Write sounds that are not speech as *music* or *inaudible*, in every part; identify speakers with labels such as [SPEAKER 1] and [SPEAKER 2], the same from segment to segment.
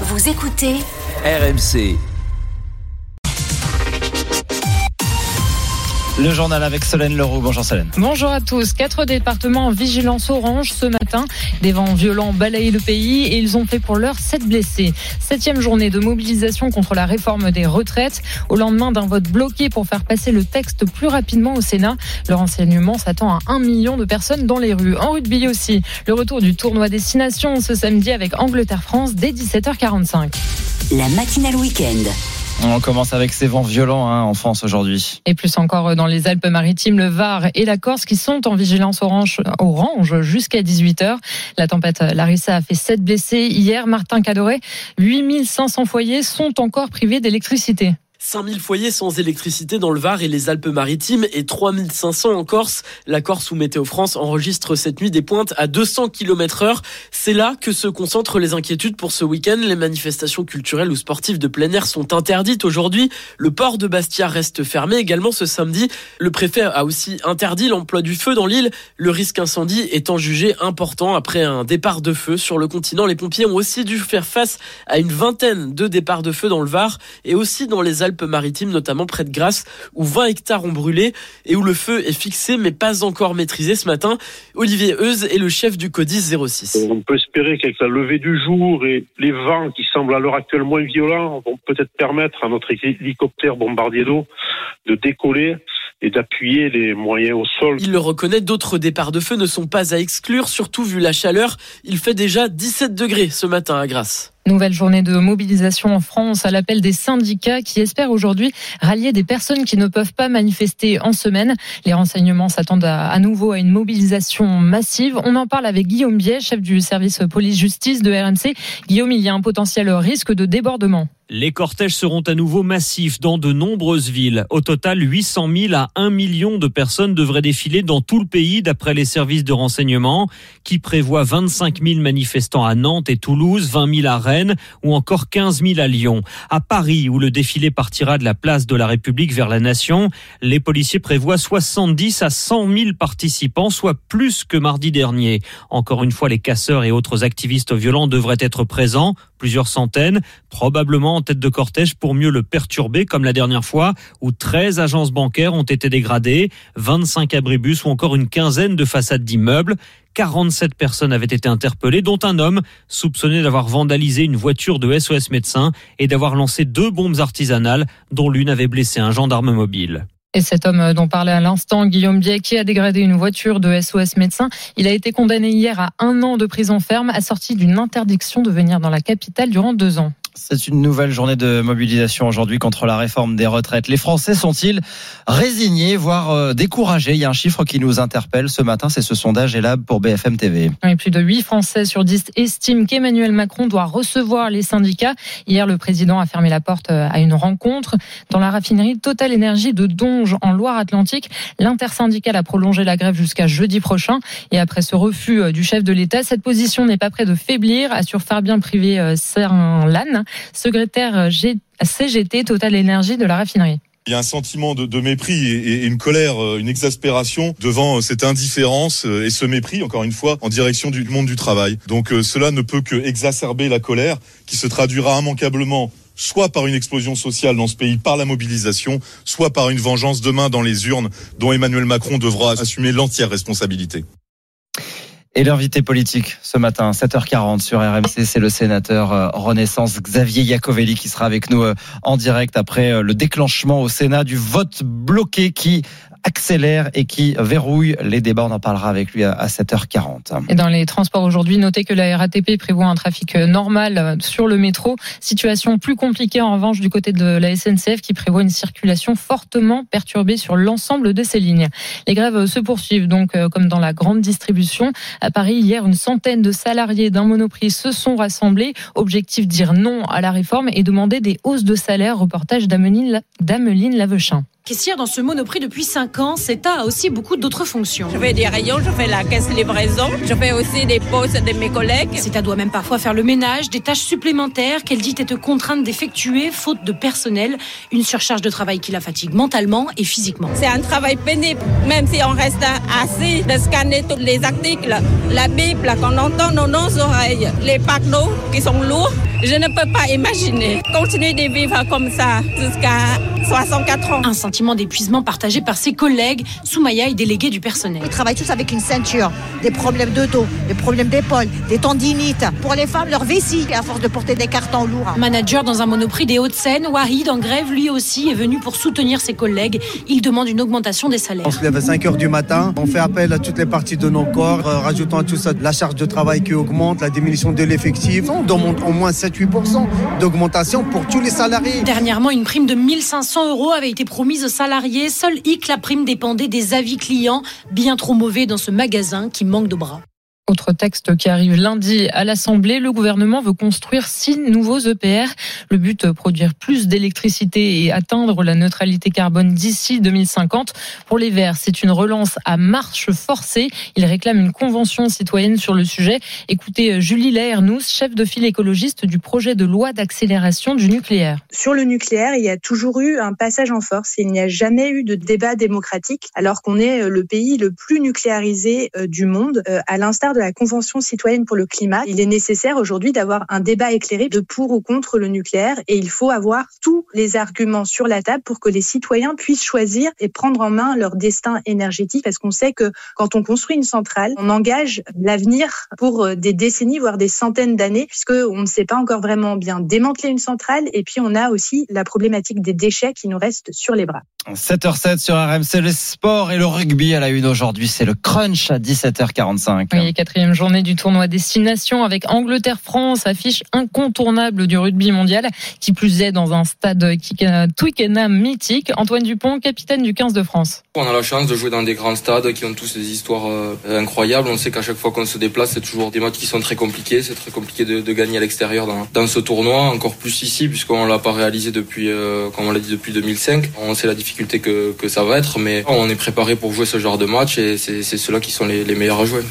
[SPEAKER 1] Vous écoutez
[SPEAKER 2] RMC.
[SPEAKER 3] Le journal avec Solène Leroux. Bonjour Solène.
[SPEAKER 4] Bonjour à tous. Quatre départements en vigilance orange ce matin. Des vents violents balayent le pays et ils ont fait pour l'heure sept blessés. Septième journée de mobilisation contre la réforme des retraites. Au lendemain d'un vote bloqué pour faire passer le texte plus rapidement au Sénat, le renseignement s'attend à un million de personnes dans les rues. En rugby aussi, le retour du tournoi destination ce samedi avec Angleterre-France dès 17h45.
[SPEAKER 1] la matinale week-end.
[SPEAKER 3] On commence avec ces vents violents hein, en France aujourd'hui.
[SPEAKER 4] Et plus encore dans les Alpes-Maritimes, le Var et la Corse qui sont en vigilance orange, orange jusqu'à 18h. La tempête Larissa a fait 7 blessés. Hier, Martin Cadoret, 8500 foyers sont encore privés d'électricité.
[SPEAKER 5] 5000 foyers sans électricité dans le Var et les Alpes-Maritimes et 3500 en Corse. La Corse ou Météo France enregistre cette nuit des pointes à 200 km heure. C'est là que se concentrent les inquiétudes pour ce week-end. Les manifestations culturelles ou sportives de plein air sont interdites aujourd'hui. Le port de Bastia reste fermé également ce samedi. Le préfet a aussi interdit l'emploi du feu dans l'île, le risque incendie étant jugé important après un départ de feu sur le continent. Les pompiers ont aussi dû faire face à une vingtaine de départs de feu dans le Var et aussi dans les Alpes maritimes, notamment près de Grasse, où 20 hectares ont brûlé et où le feu est fixé mais pas encore maîtrisé ce matin. Olivier Euse est le chef du CODIS 06.
[SPEAKER 6] On peut espérer qu'avec la levée du jour et les vents qui semblent à l'heure actuelle moins violents vont peut-être permettre à notre hélicoptère bombardier d'eau de décoller et d'appuyer les moyens au sol.
[SPEAKER 5] Il le reconnaît, d'autres départs de feu ne sont pas à exclure, surtout vu la chaleur. Il fait déjà 17 degrés ce matin à Grasse.
[SPEAKER 4] Nouvelle journée de mobilisation en France à l'appel des syndicats qui espèrent aujourd'hui rallier des personnes qui ne peuvent pas manifester en semaine. Les renseignements s'attendent à, nouveau à une mobilisation massive. On en parle avec Guillaume Biet, chef du service police-justice de RMC. Guillaume, il y a un potentiel risque de débordement.
[SPEAKER 7] Les cortèges seront à nouveau massifs dans de nombreuses villes. Au total, 800 000 à 1 million de personnes devraient défiler dans tout le pays d'après les services de renseignement qui prévoient 25 000 manifestants à Nantes et Toulouse, 20 000 à Rennes ou encore 15 000 à Lyon. À Paris, où le défilé partira de la place de la République vers la Nation, les policiers prévoient 70 à 100 000 participants, soit plus que mardi dernier. Encore une fois, les casseurs et autres activistes violents devraient être présents, plusieurs centaines, probablement en tête de cortège pour mieux le perturber, comme la dernière fois, où 13 agences bancaires ont été dégradées, 25 abribus ou encore une quinzaine de façades d'immeubles. 47 personnes avaient été interpellées, dont un homme soupçonné d'avoir vandalisé une voiture de SOS médecins et d'avoir lancé deux bombes artisanales, dont l'une avait blessé un gendarme mobile.
[SPEAKER 4] Et cet homme dont parlait à l'instant, Guillaume Biet, qui a dégradé une voiture de SOS médecin, il a été condamné hier à un an de prison ferme, assorti d'une interdiction de venir dans la capitale durant deux ans.
[SPEAKER 3] C'est une nouvelle journée de mobilisation aujourd'hui contre la réforme des retraites. Les Français sont-ils résignés, voire découragés? Il y a un chiffre qui nous interpelle ce matin, c'est ce sondage Elab pour BFM TV.
[SPEAKER 4] Oui, plus de 8 Français sur 10 estiment qu'Emmanuel Macron doit recevoir les syndicats. Hier, le président a fermé la porte à une rencontre dans la raffinerie Total Énergie de Donge en Loire-Atlantique. L'intersyndicale a prolongé la grève jusqu'à jeudi prochain. Et après ce refus du chef de l'État, cette position n'est pas près de faiblir, assure Fabien Privé Secrétaire CGT Total Énergie de la raffinerie.
[SPEAKER 8] Il y a un sentiment de, mépris et, et, une colère, une exaspération devant cette indifférence et ce mépris, encore une fois, en direction du monde du travail. Donc cela ne peut que exacerber la colère qui se traduira immanquablement soit par une explosion sociale dans ce pays par la mobilisation, soit par une vengeance demain dans les urnes dont Emmanuel Macron devra assumer l'entière responsabilité.
[SPEAKER 3] Et l'invité politique ce matin, 7h40 sur RMC, c'est le sénateur Renaissance Xavier Iacovelli qui sera avec nous en direct après le déclenchement au Sénat du vote bloqué qui accélère et qui verrouille les débats. On en parlera avec lui à 7h40.
[SPEAKER 4] Et dans les transports aujourd'hui, notez que la RATP prévoit un trafic normal sur le métro. Situation plus compliquée en revanche du côté de la SNCF qui prévoit une circulation fortement perturbée sur l'ensemble de ces lignes. Les grèves se poursuivent donc comme dans la grande distribution. À Paris, hier, une centaine de salariés d'un monoprix se sont rassemblés. Objectif dire non à la réforme et demander des hausses de salaire. Reportage d'Ameline Lavechin.
[SPEAKER 9] Caissière dans ce monoprix depuis 5 ans, CETA a aussi beaucoup d'autres fonctions.
[SPEAKER 10] Je fais des rayons, je fais la caisse livraison, je fais aussi des postes de mes collègues.
[SPEAKER 9] CETA doit même parfois faire le ménage, des tâches supplémentaires qu'elle dit être contrainte d'effectuer faute de personnel. Une surcharge de travail qui la fatigue mentalement et physiquement.
[SPEAKER 10] C'est un travail pénible, même si on reste assis, de scanner tous les articles, la Bible qu'on entend dans nos oreilles, les panneaux qui sont lourds, Je ne peux pas imaginer continuer de vivre comme ça jusqu'à 64 ans.
[SPEAKER 9] Un sentiment d'épuisement partagé par ses collègues. Soumaya est déléguée du personnel.
[SPEAKER 2] Ils travaillent tous avec une ceinture, des problèmes de dos, des problèmes d'épaule, des tendinites. Pour les femmes, leur vessie, à force de porter des cartons lourds.
[SPEAKER 9] Manager dans un monoprix des Hauts-de-Seine, Wahid en grève lui aussi est venu pour soutenir ses collègues. Il demande une augmentation des salaires.
[SPEAKER 11] On se lève à 5 heures du matin, on fait appel à toutes les parties de nos corps, euh, rajoutant à tout ça la charge de travail qui augmente, la diminution de l'effectif. On demande au moins 7-8% d'augmentation pour tous les salariés.
[SPEAKER 9] Dernièrement, une prime de 1500 euros avait été promise salariés. Seul hic, la prime dépendait des avis clients, bien trop mauvais dans ce magasin qui manque de bras.
[SPEAKER 4] Autre texte qui arrive lundi à l'Assemblée, le gouvernement veut construire six nouveaux EPR. Le but, produire plus d'électricité et atteindre la neutralité carbone d'ici 2050. Pour les Verts, c'est une relance à marche forcée. Ils réclament une convention citoyenne sur le sujet. Écoutez Julie Laernous, chef de file écologiste du projet de loi d'accélération du nucléaire.
[SPEAKER 12] Sur le nucléaire, il y a toujours eu un passage en force. Il n'y a jamais eu de débat démocratique, alors qu'on est le pays le plus nucléarisé du monde, à l'instar de la Convention citoyenne pour le climat, il est nécessaire aujourd'hui d'avoir un débat éclairé de pour ou contre le nucléaire et il faut avoir tous les arguments sur la table pour que les citoyens puissent choisir et prendre en main leur destin énergétique parce qu'on sait que quand on construit une centrale, on engage l'avenir pour des décennies, voire des centaines d'années puisque on ne sait pas encore vraiment bien démanteler une centrale et puis on a aussi la problématique des déchets qui nous restent sur les bras.
[SPEAKER 3] 7h07 sur RMC, le sport et le rugby à la une aujourd'hui. C'est le crunch à 17h45.
[SPEAKER 4] Oui, quatrième journée du tournoi Destination avec Angleterre-France, affiche incontournable du rugby mondial, qui plus est dans un stade Twickenham mythique. Antoine Dupont, capitaine du 15 de France.
[SPEAKER 13] On a la chance de jouer dans des grands stades qui ont tous des histoires euh, incroyables. On sait qu'à chaque fois qu'on se déplace, c'est toujours des matchs qui sont très compliqués. C'est très compliqué de, gagner à l'extérieur dans, ce tournoi, encore plus ici, puisqu'on l'a pas réalisé depuis, euh, comme on l'a dit, depuis 2005. On sait la difficulté que, ça va être, mais on est préparé pour jouer ce genre de match et c'est ceux-là qui sont les meilleurs à jouer.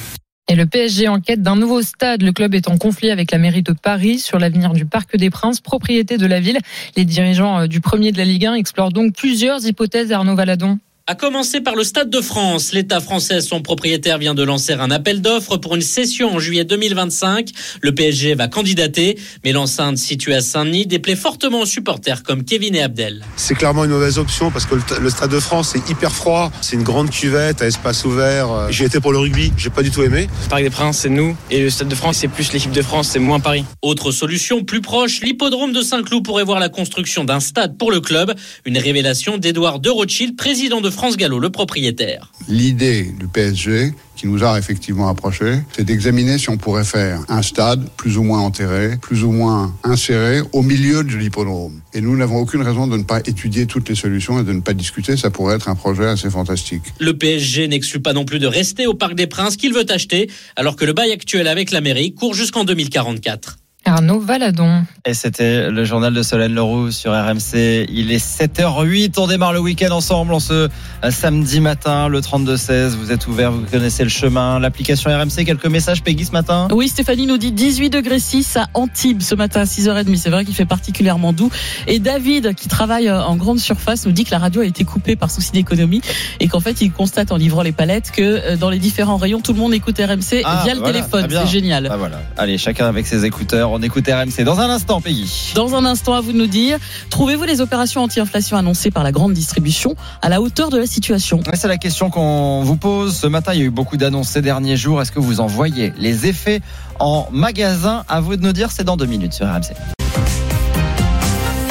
[SPEAKER 4] Et le PSG enquête d'un nouveau stade. Le club est en conflit avec la mairie de Paris sur l'avenir du Parc des Princes, propriété de la ville. Les dirigeants du premier de la Ligue 1 explorent donc plusieurs hypothèses, Arnaud Valadon.
[SPEAKER 14] À commencer par le Stade de France, l'État français, son propriétaire, vient de lancer un appel d'offres pour une session en juillet 2025. Le PSG va candidater, mais l'enceinte située à Saint-Denis déplaît fortement aux supporters comme Kevin et Abdel.
[SPEAKER 15] C'est clairement une mauvaise option parce que le Stade de France est hyper froid. C'est une grande cuvette à espace ouvert. J'ai été pour le rugby, j'ai pas du tout aimé.
[SPEAKER 16] Le Parc des Princes, c'est nous, et le Stade de France, c'est plus l'équipe de France, c'est moins Paris.
[SPEAKER 14] Autre solution plus proche, l'hippodrome de Saint-Cloud pourrait voir la construction d'un stade pour le club. Une révélation d'Edouard de Rothschild, président de France Gallo, le propriétaire.
[SPEAKER 17] L'idée du PSG, qui nous a effectivement approchés, c'est d'examiner si on pourrait faire un stade plus ou moins enterré, plus ou moins inséré au milieu de l'hippodrome. Et nous n'avons aucune raison de ne pas étudier toutes les solutions et de ne pas discuter. Ça pourrait être un projet assez fantastique.
[SPEAKER 14] Le PSG n'exclut pas non plus de rester au Parc des Princes qu'il veut acheter, alors que le bail actuel avec la mairie court jusqu'en 2044.
[SPEAKER 4] Arnaud Valadon.
[SPEAKER 3] Et c'était le journal de Solène Leroux sur RMC. Il est 7h08. On démarre le week-end ensemble en ce samedi matin, le 32-16. Vous êtes ouvert, vous connaissez le chemin. L'application RMC, quelques messages, Peggy, ce matin
[SPEAKER 18] Oui, Stéphanie nous dit 18 degrés 6 à Antibes ce matin à 6h30. C'est vrai qu'il fait particulièrement doux. Et David, qui travaille en grande surface, nous dit que la radio a été coupée par souci d'économie et qu'en fait, il constate en livrant les palettes que dans les différents rayons, tout le monde écoute RMC
[SPEAKER 3] ah,
[SPEAKER 18] via le
[SPEAKER 3] voilà,
[SPEAKER 18] téléphone. C'est génial.
[SPEAKER 3] Ah, voilà. Allez, chacun avec ses écouteurs. On écoute RMC dans un instant, Peggy.
[SPEAKER 18] Dans un instant, à vous de nous dire, trouvez-vous les opérations anti-inflation annoncées par la grande distribution à la hauteur de la situation?
[SPEAKER 3] C'est la question qu'on vous pose. Ce matin, il y a eu beaucoup d'annonces ces derniers jours. Est-ce que vous en voyez les effets en magasin? À vous de nous dire, c'est dans deux minutes sur RMC.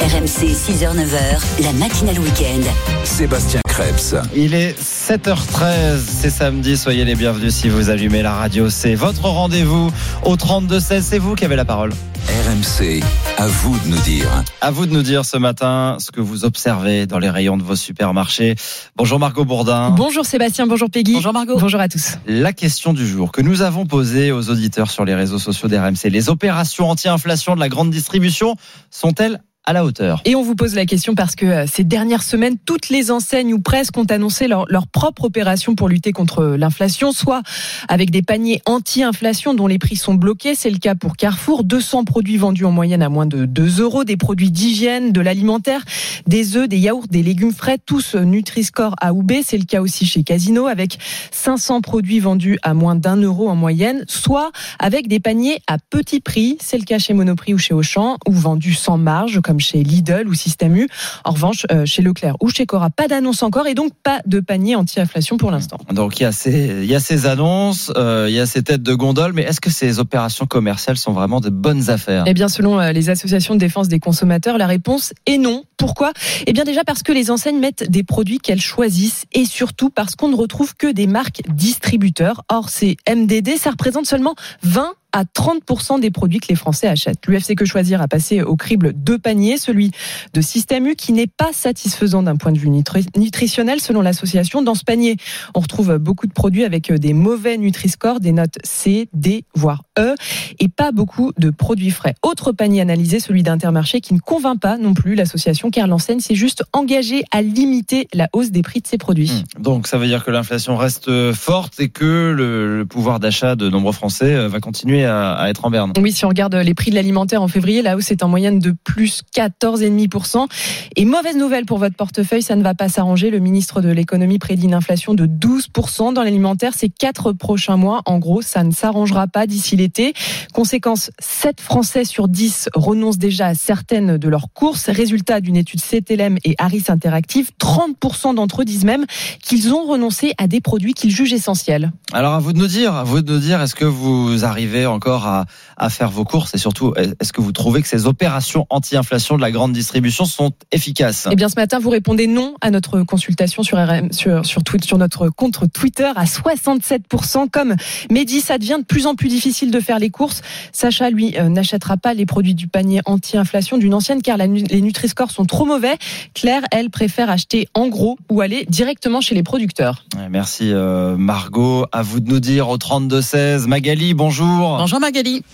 [SPEAKER 1] RMC 6h-9h, la matinale week-end.
[SPEAKER 19] Sébastien Krebs.
[SPEAKER 3] Il est 7h13, c'est samedi, soyez les bienvenus si vous allumez la radio. C'est votre rendez-vous au 32-16, c'est vous qui avez la parole.
[SPEAKER 19] RMC, à vous de nous dire.
[SPEAKER 3] À vous de nous dire ce matin ce que vous observez dans les rayons de vos supermarchés. Bonjour Margot Bourdin.
[SPEAKER 20] Bonjour Sébastien, bonjour Peggy.
[SPEAKER 18] Bonjour Margot.
[SPEAKER 20] Bonjour à tous.
[SPEAKER 3] La question du jour que nous avons posée aux auditeurs sur les réseaux sociaux d'RMC. Les opérations anti-inflation de la grande distribution sont-elles à la hauteur.
[SPEAKER 21] Et on vous pose la question parce que euh, ces dernières semaines, toutes les enseignes ou presque ont annoncé leur, leur propre opération pour lutter contre l'inflation, soit avec des paniers anti-inflation dont les prix sont bloqués. C'est le cas pour Carrefour. 200 produits vendus en moyenne à moins de 2 euros, des produits d'hygiène, de l'alimentaire, des œufs, des yaourts, des légumes frais, tous Nutri-Score A ou B. C'est le cas aussi chez Casino avec 500 produits vendus à moins d'un euro en moyenne, soit avec des paniers à petit prix. C'est le cas chez Monoprix ou chez Auchan, ou vendus sans marge, comme chez Lidl ou Système U. En revanche, euh, chez Leclerc ou chez Cora, pas d'annonce encore et donc pas de panier anti-inflation pour l'instant.
[SPEAKER 3] Donc il y a ces, il y a ces annonces, euh, il y a ces têtes de gondole, mais est-ce que ces opérations commerciales sont vraiment de bonnes affaires?
[SPEAKER 21] Eh bien, selon euh, les associations de défense des consommateurs, la réponse est non. Pourquoi? Eh bien, déjà parce que les enseignes mettent des produits qu'elles choisissent et surtout parce qu'on ne retrouve que des marques distributeurs. Or, ces MDD, ça représente seulement 20 à 30% des produits que les Français achètent. L'UFC Que Choisir a passé au crible deux paniers, celui de Système U qui n'est pas satisfaisant d'un point de vue nutritionnel selon l'association. Dans ce panier, on retrouve beaucoup de produits avec des mauvais Nutri-Score, des notes C, D, voire E, et pas beaucoup de produits frais. Autre panier analysé, celui d'Intermarché qui ne convainc pas non plus l'association car l'enseigne s'est juste engagée à limiter la hausse des prix de ses produits.
[SPEAKER 3] Mmh. Donc ça veut dire que l'inflation reste forte et que le, le pouvoir d'achat de nombreux Français euh, va continuer à, à, être en berne.
[SPEAKER 21] Oui, si on regarde les prix de l'alimentaire en février, la hausse est en moyenne de plus 14,5%. Et mauvaise nouvelle pour votre portefeuille, ça ne va pas s'arranger. Le ministre de l'économie prédit une inflation de 12% dans l'alimentaire ces quatre prochains mois. En gros, ça ne s'arrangera pas d'ici l'été. Conséquence, 7 Français sur 10 renoncent déjà à certaines de leurs courses. Résultat d'une étude CTLM et Harris Interactive, 30% d'entre eux disent même qu'ils ont renoncé à des produits qu'ils jugent essentiels.
[SPEAKER 3] Alors à vous de nous dire, à vous de nous dire, est-ce que vous arrivez encore à, à faire vos courses et surtout, est-ce que vous trouvez que ces opérations anti-inflation de la grande distribution sont efficaces?
[SPEAKER 21] Eh bien, ce matin, vous répondez non à notre consultation sur RM, sur sur, Twitter, sur notre compte Twitter à 67%. Comme Mehdi, ça devient de plus en plus difficile de faire les courses. Sacha, lui, euh, n'achètera pas les produits du panier anti-inflation d'une ancienne car la, les Nutri-Score sont trop mauvais. Claire, elle préfère acheter en gros ou aller directement chez les producteurs.
[SPEAKER 3] Merci euh, Margot. À vous de nous dire au 32 16. Magali, bonjour.
[SPEAKER 18] Bonjour Magali.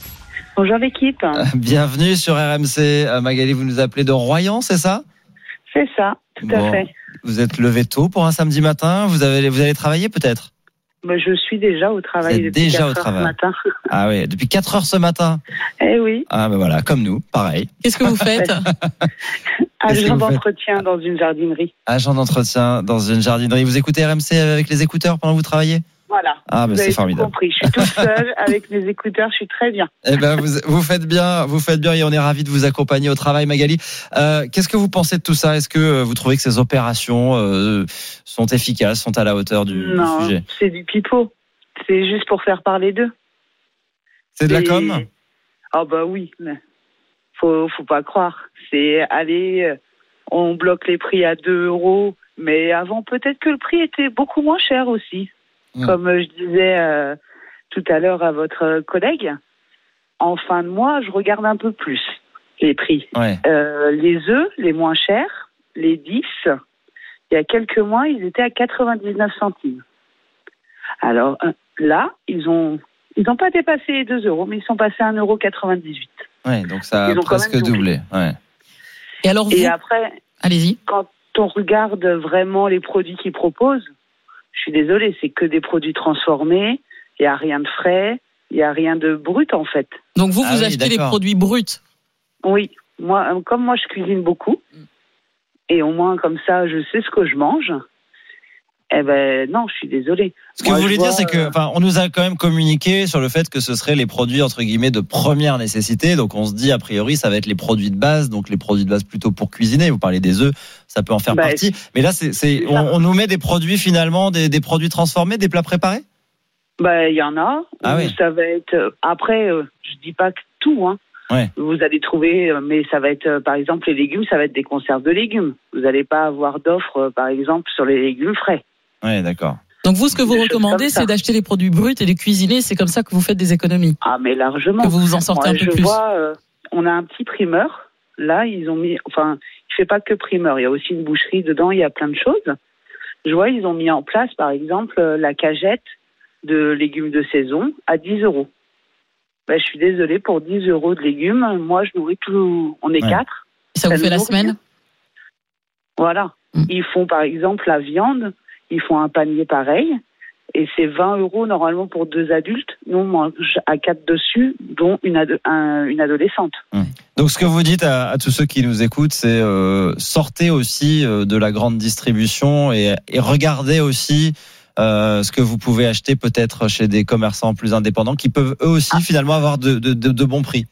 [SPEAKER 22] Bonjour l'équipe. *laughs*
[SPEAKER 3] Bienvenue sur RMC. Euh, Magali, vous nous appelez de Royan, c'est ça?
[SPEAKER 22] C'est ça, tout bon. à fait.
[SPEAKER 3] Vous êtes levé tôt pour un samedi matin. Vous avez, vous allez travailler peut-être?
[SPEAKER 22] Bah, je suis déjà au travail depuis
[SPEAKER 3] déjà
[SPEAKER 22] 4
[SPEAKER 3] au travail.
[SPEAKER 22] heures ce matin. *laughs*
[SPEAKER 3] Ah oui, depuis 4 heures ce matin.
[SPEAKER 22] Eh oui.
[SPEAKER 3] Ah ben voilà, comme nous, pareil.
[SPEAKER 18] Qu'est-ce que vous *laughs* faites?
[SPEAKER 22] Agent d'entretien dans une jardinerie.
[SPEAKER 3] Agent d'entretien dans une jardinerie. Vous écoutez RMC avec les écouteurs pendant que vous travaillez?
[SPEAKER 22] Voilà.
[SPEAKER 3] Ah, ben
[SPEAKER 22] vous
[SPEAKER 3] c'est formidable.
[SPEAKER 22] Compris. Je suis toute seule avec mes écouteurs. Je suis très bien.
[SPEAKER 3] Eh ben vous, vous faites bien, vous faites bien et on est ravis de vous accompagner au travail, Magali. Euh, Qu'est-ce que vous pensez de tout ça? Est-ce que vous trouvez que ces opérations euh, sont efficaces, sont à la hauteur du,
[SPEAKER 22] non,
[SPEAKER 3] sujet?
[SPEAKER 22] c'est du pipeau. C'est juste pour faire parler d'eux.
[SPEAKER 3] C'est de la com?
[SPEAKER 22] Ah bah oui, mais faut faut pas croire. C'est aller, euh, on bloque les prix à 2 euros, mais avant peut-être que le prix était beaucoup moins cher aussi.
[SPEAKER 3] Mm.
[SPEAKER 22] Comme je disais euh, tout à l'heure à votre collègue, en fin de mois, je regarde un peu plus les prix.
[SPEAKER 3] Ouais.
[SPEAKER 22] Euh, les œufs, les moins chers, les 10, il y a quelques mois, ils étaient à 99 centimes. Alors euh, là, ils ont ils n'ont pas dépassé les 2 euros, mais ils sont passés à 1,98
[SPEAKER 3] Ouais, donc ça a presque doublé. Ouais.
[SPEAKER 18] Et alors vous
[SPEAKER 22] Et après,
[SPEAKER 18] Allez-y.
[SPEAKER 22] quand on regarde vraiment les produits qu'ils proposent, je suis désolée, c'est que des produits transformés, il n'y a rien de frais, il n'y a rien de brut en fait.
[SPEAKER 18] Donc vous,
[SPEAKER 3] Ah
[SPEAKER 18] vous
[SPEAKER 3] oui,
[SPEAKER 18] achetez les produits bruts.
[SPEAKER 22] Oui, moi, euh, comme moi je cuisine beaucoup, et au moins comme ça je sais ce que je mange, eh ben non, je suis désolée.
[SPEAKER 3] Ce que
[SPEAKER 22] Moi,
[SPEAKER 3] vous voulez
[SPEAKER 22] vois,
[SPEAKER 3] dire, c'est que,
[SPEAKER 22] euh,
[SPEAKER 3] enfin, on nous a quand même communiqué sur le fait que ce seraient les produits entre guillemets de première nécessité. Donc, on se dit a priori, ça va être les produits de base, donc les produits de base plutôt pour cuisiner. Vous parlez des œufs, ça peut en faire
[SPEAKER 22] Bah,
[SPEAKER 3] partie. Mais là, c'est, on, nous met des produits finalement, des, des produits transformés, des plats préparés?
[SPEAKER 22] Ben, il y en a.
[SPEAKER 3] Ah oui.
[SPEAKER 22] Ça va être. euh, Après, euh, je dis pas que tout, hein.
[SPEAKER 3] Ouais.
[SPEAKER 22] Vous allez trouver, mais ça va être, par exemple, les légumes, ça va être des conserves de légumes. Vous n'allez pas avoir d'offres, par exemple, sur les légumes frais.
[SPEAKER 3] Ouais, d'accord.
[SPEAKER 18] Donc vous, ce que vous
[SPEAKER 22] Des
[SPEAKER 18] recommandez, c'est d'acheter les produits bruts et de cuisiner. C'est comme ça que vous faites des économies.
[SPEAKER 22] Ah, mais largement.
[SPEAKER 18] Que vous vous en sortez
[SPEAKER 22] Moi,
[SPEAKER 18] un peu
[SPEAKER 22] je
[SPEAKER 18] plus.
[SPEAKER 22] vois, euh, on a un petit primeur. Là, ils ont mis, enfin, il fait pas que primeur. Il y a aussi une boucherie dedans. Il y a plein de choses. Je vois, ils ont mis en place, par exemple, euh, la cagette de légumes de saison à 10 euros. Ben, je suis désolée pour 10 euros de légumes. Moi, je nourris tout. On est
[SPEAKER 3] Ouais.
[SPEAKER 22] quatre.
[SPEAKER 18] Ça vous fait la semaine?
[SPEAKER 22] Voilà.
[SPEAKER 18] Mm.
[SPEAKER 22] Ils font par exemple la viande, ils font un panier pareil, et c'est 20 euros normalement pour deux adultes. Nous, on mange à quatre dessus, dont une, ado- un- une adolescente.
[SPEAKER 3] Donc ce que vous dites à, à tous ceux qui nous écoutent, c'est euh, sortez aussi euh, de la grande distribution et, et regardez aussi euh, ce que vous pouvez acheter peut-être chez des commerçants plus indépendants qui peuvent eux aussi finalement avoir de, de, de- de bons prix.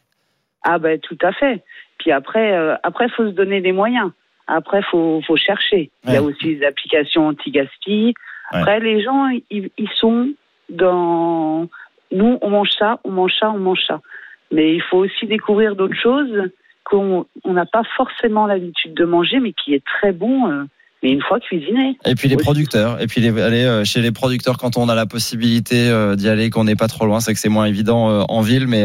[SPEAKER 22] Ah ben tout à fait. Puis après, euh, après faut se donner les moyens. Après, faut faut chercher. Il y a aussi les applications anti-gaspi. Après, les gens, ils, ils sont dans. Nous, on mange ça, on mange ça, on mange ça. Mais il faut aussi découvrir d'autres choses qu'on on n'a pas forcément l'habitude de manger, mais qui est très bon. Mais une fois cuisiné.
[SPEAKER 3] Et puis les producteurs, et puis les, aller euh, chez les producteurs quand on a la possibilité euh, d'y aller, qu'on n'est pas trop loin, c'est que c'est moins évident euh, en ville, mais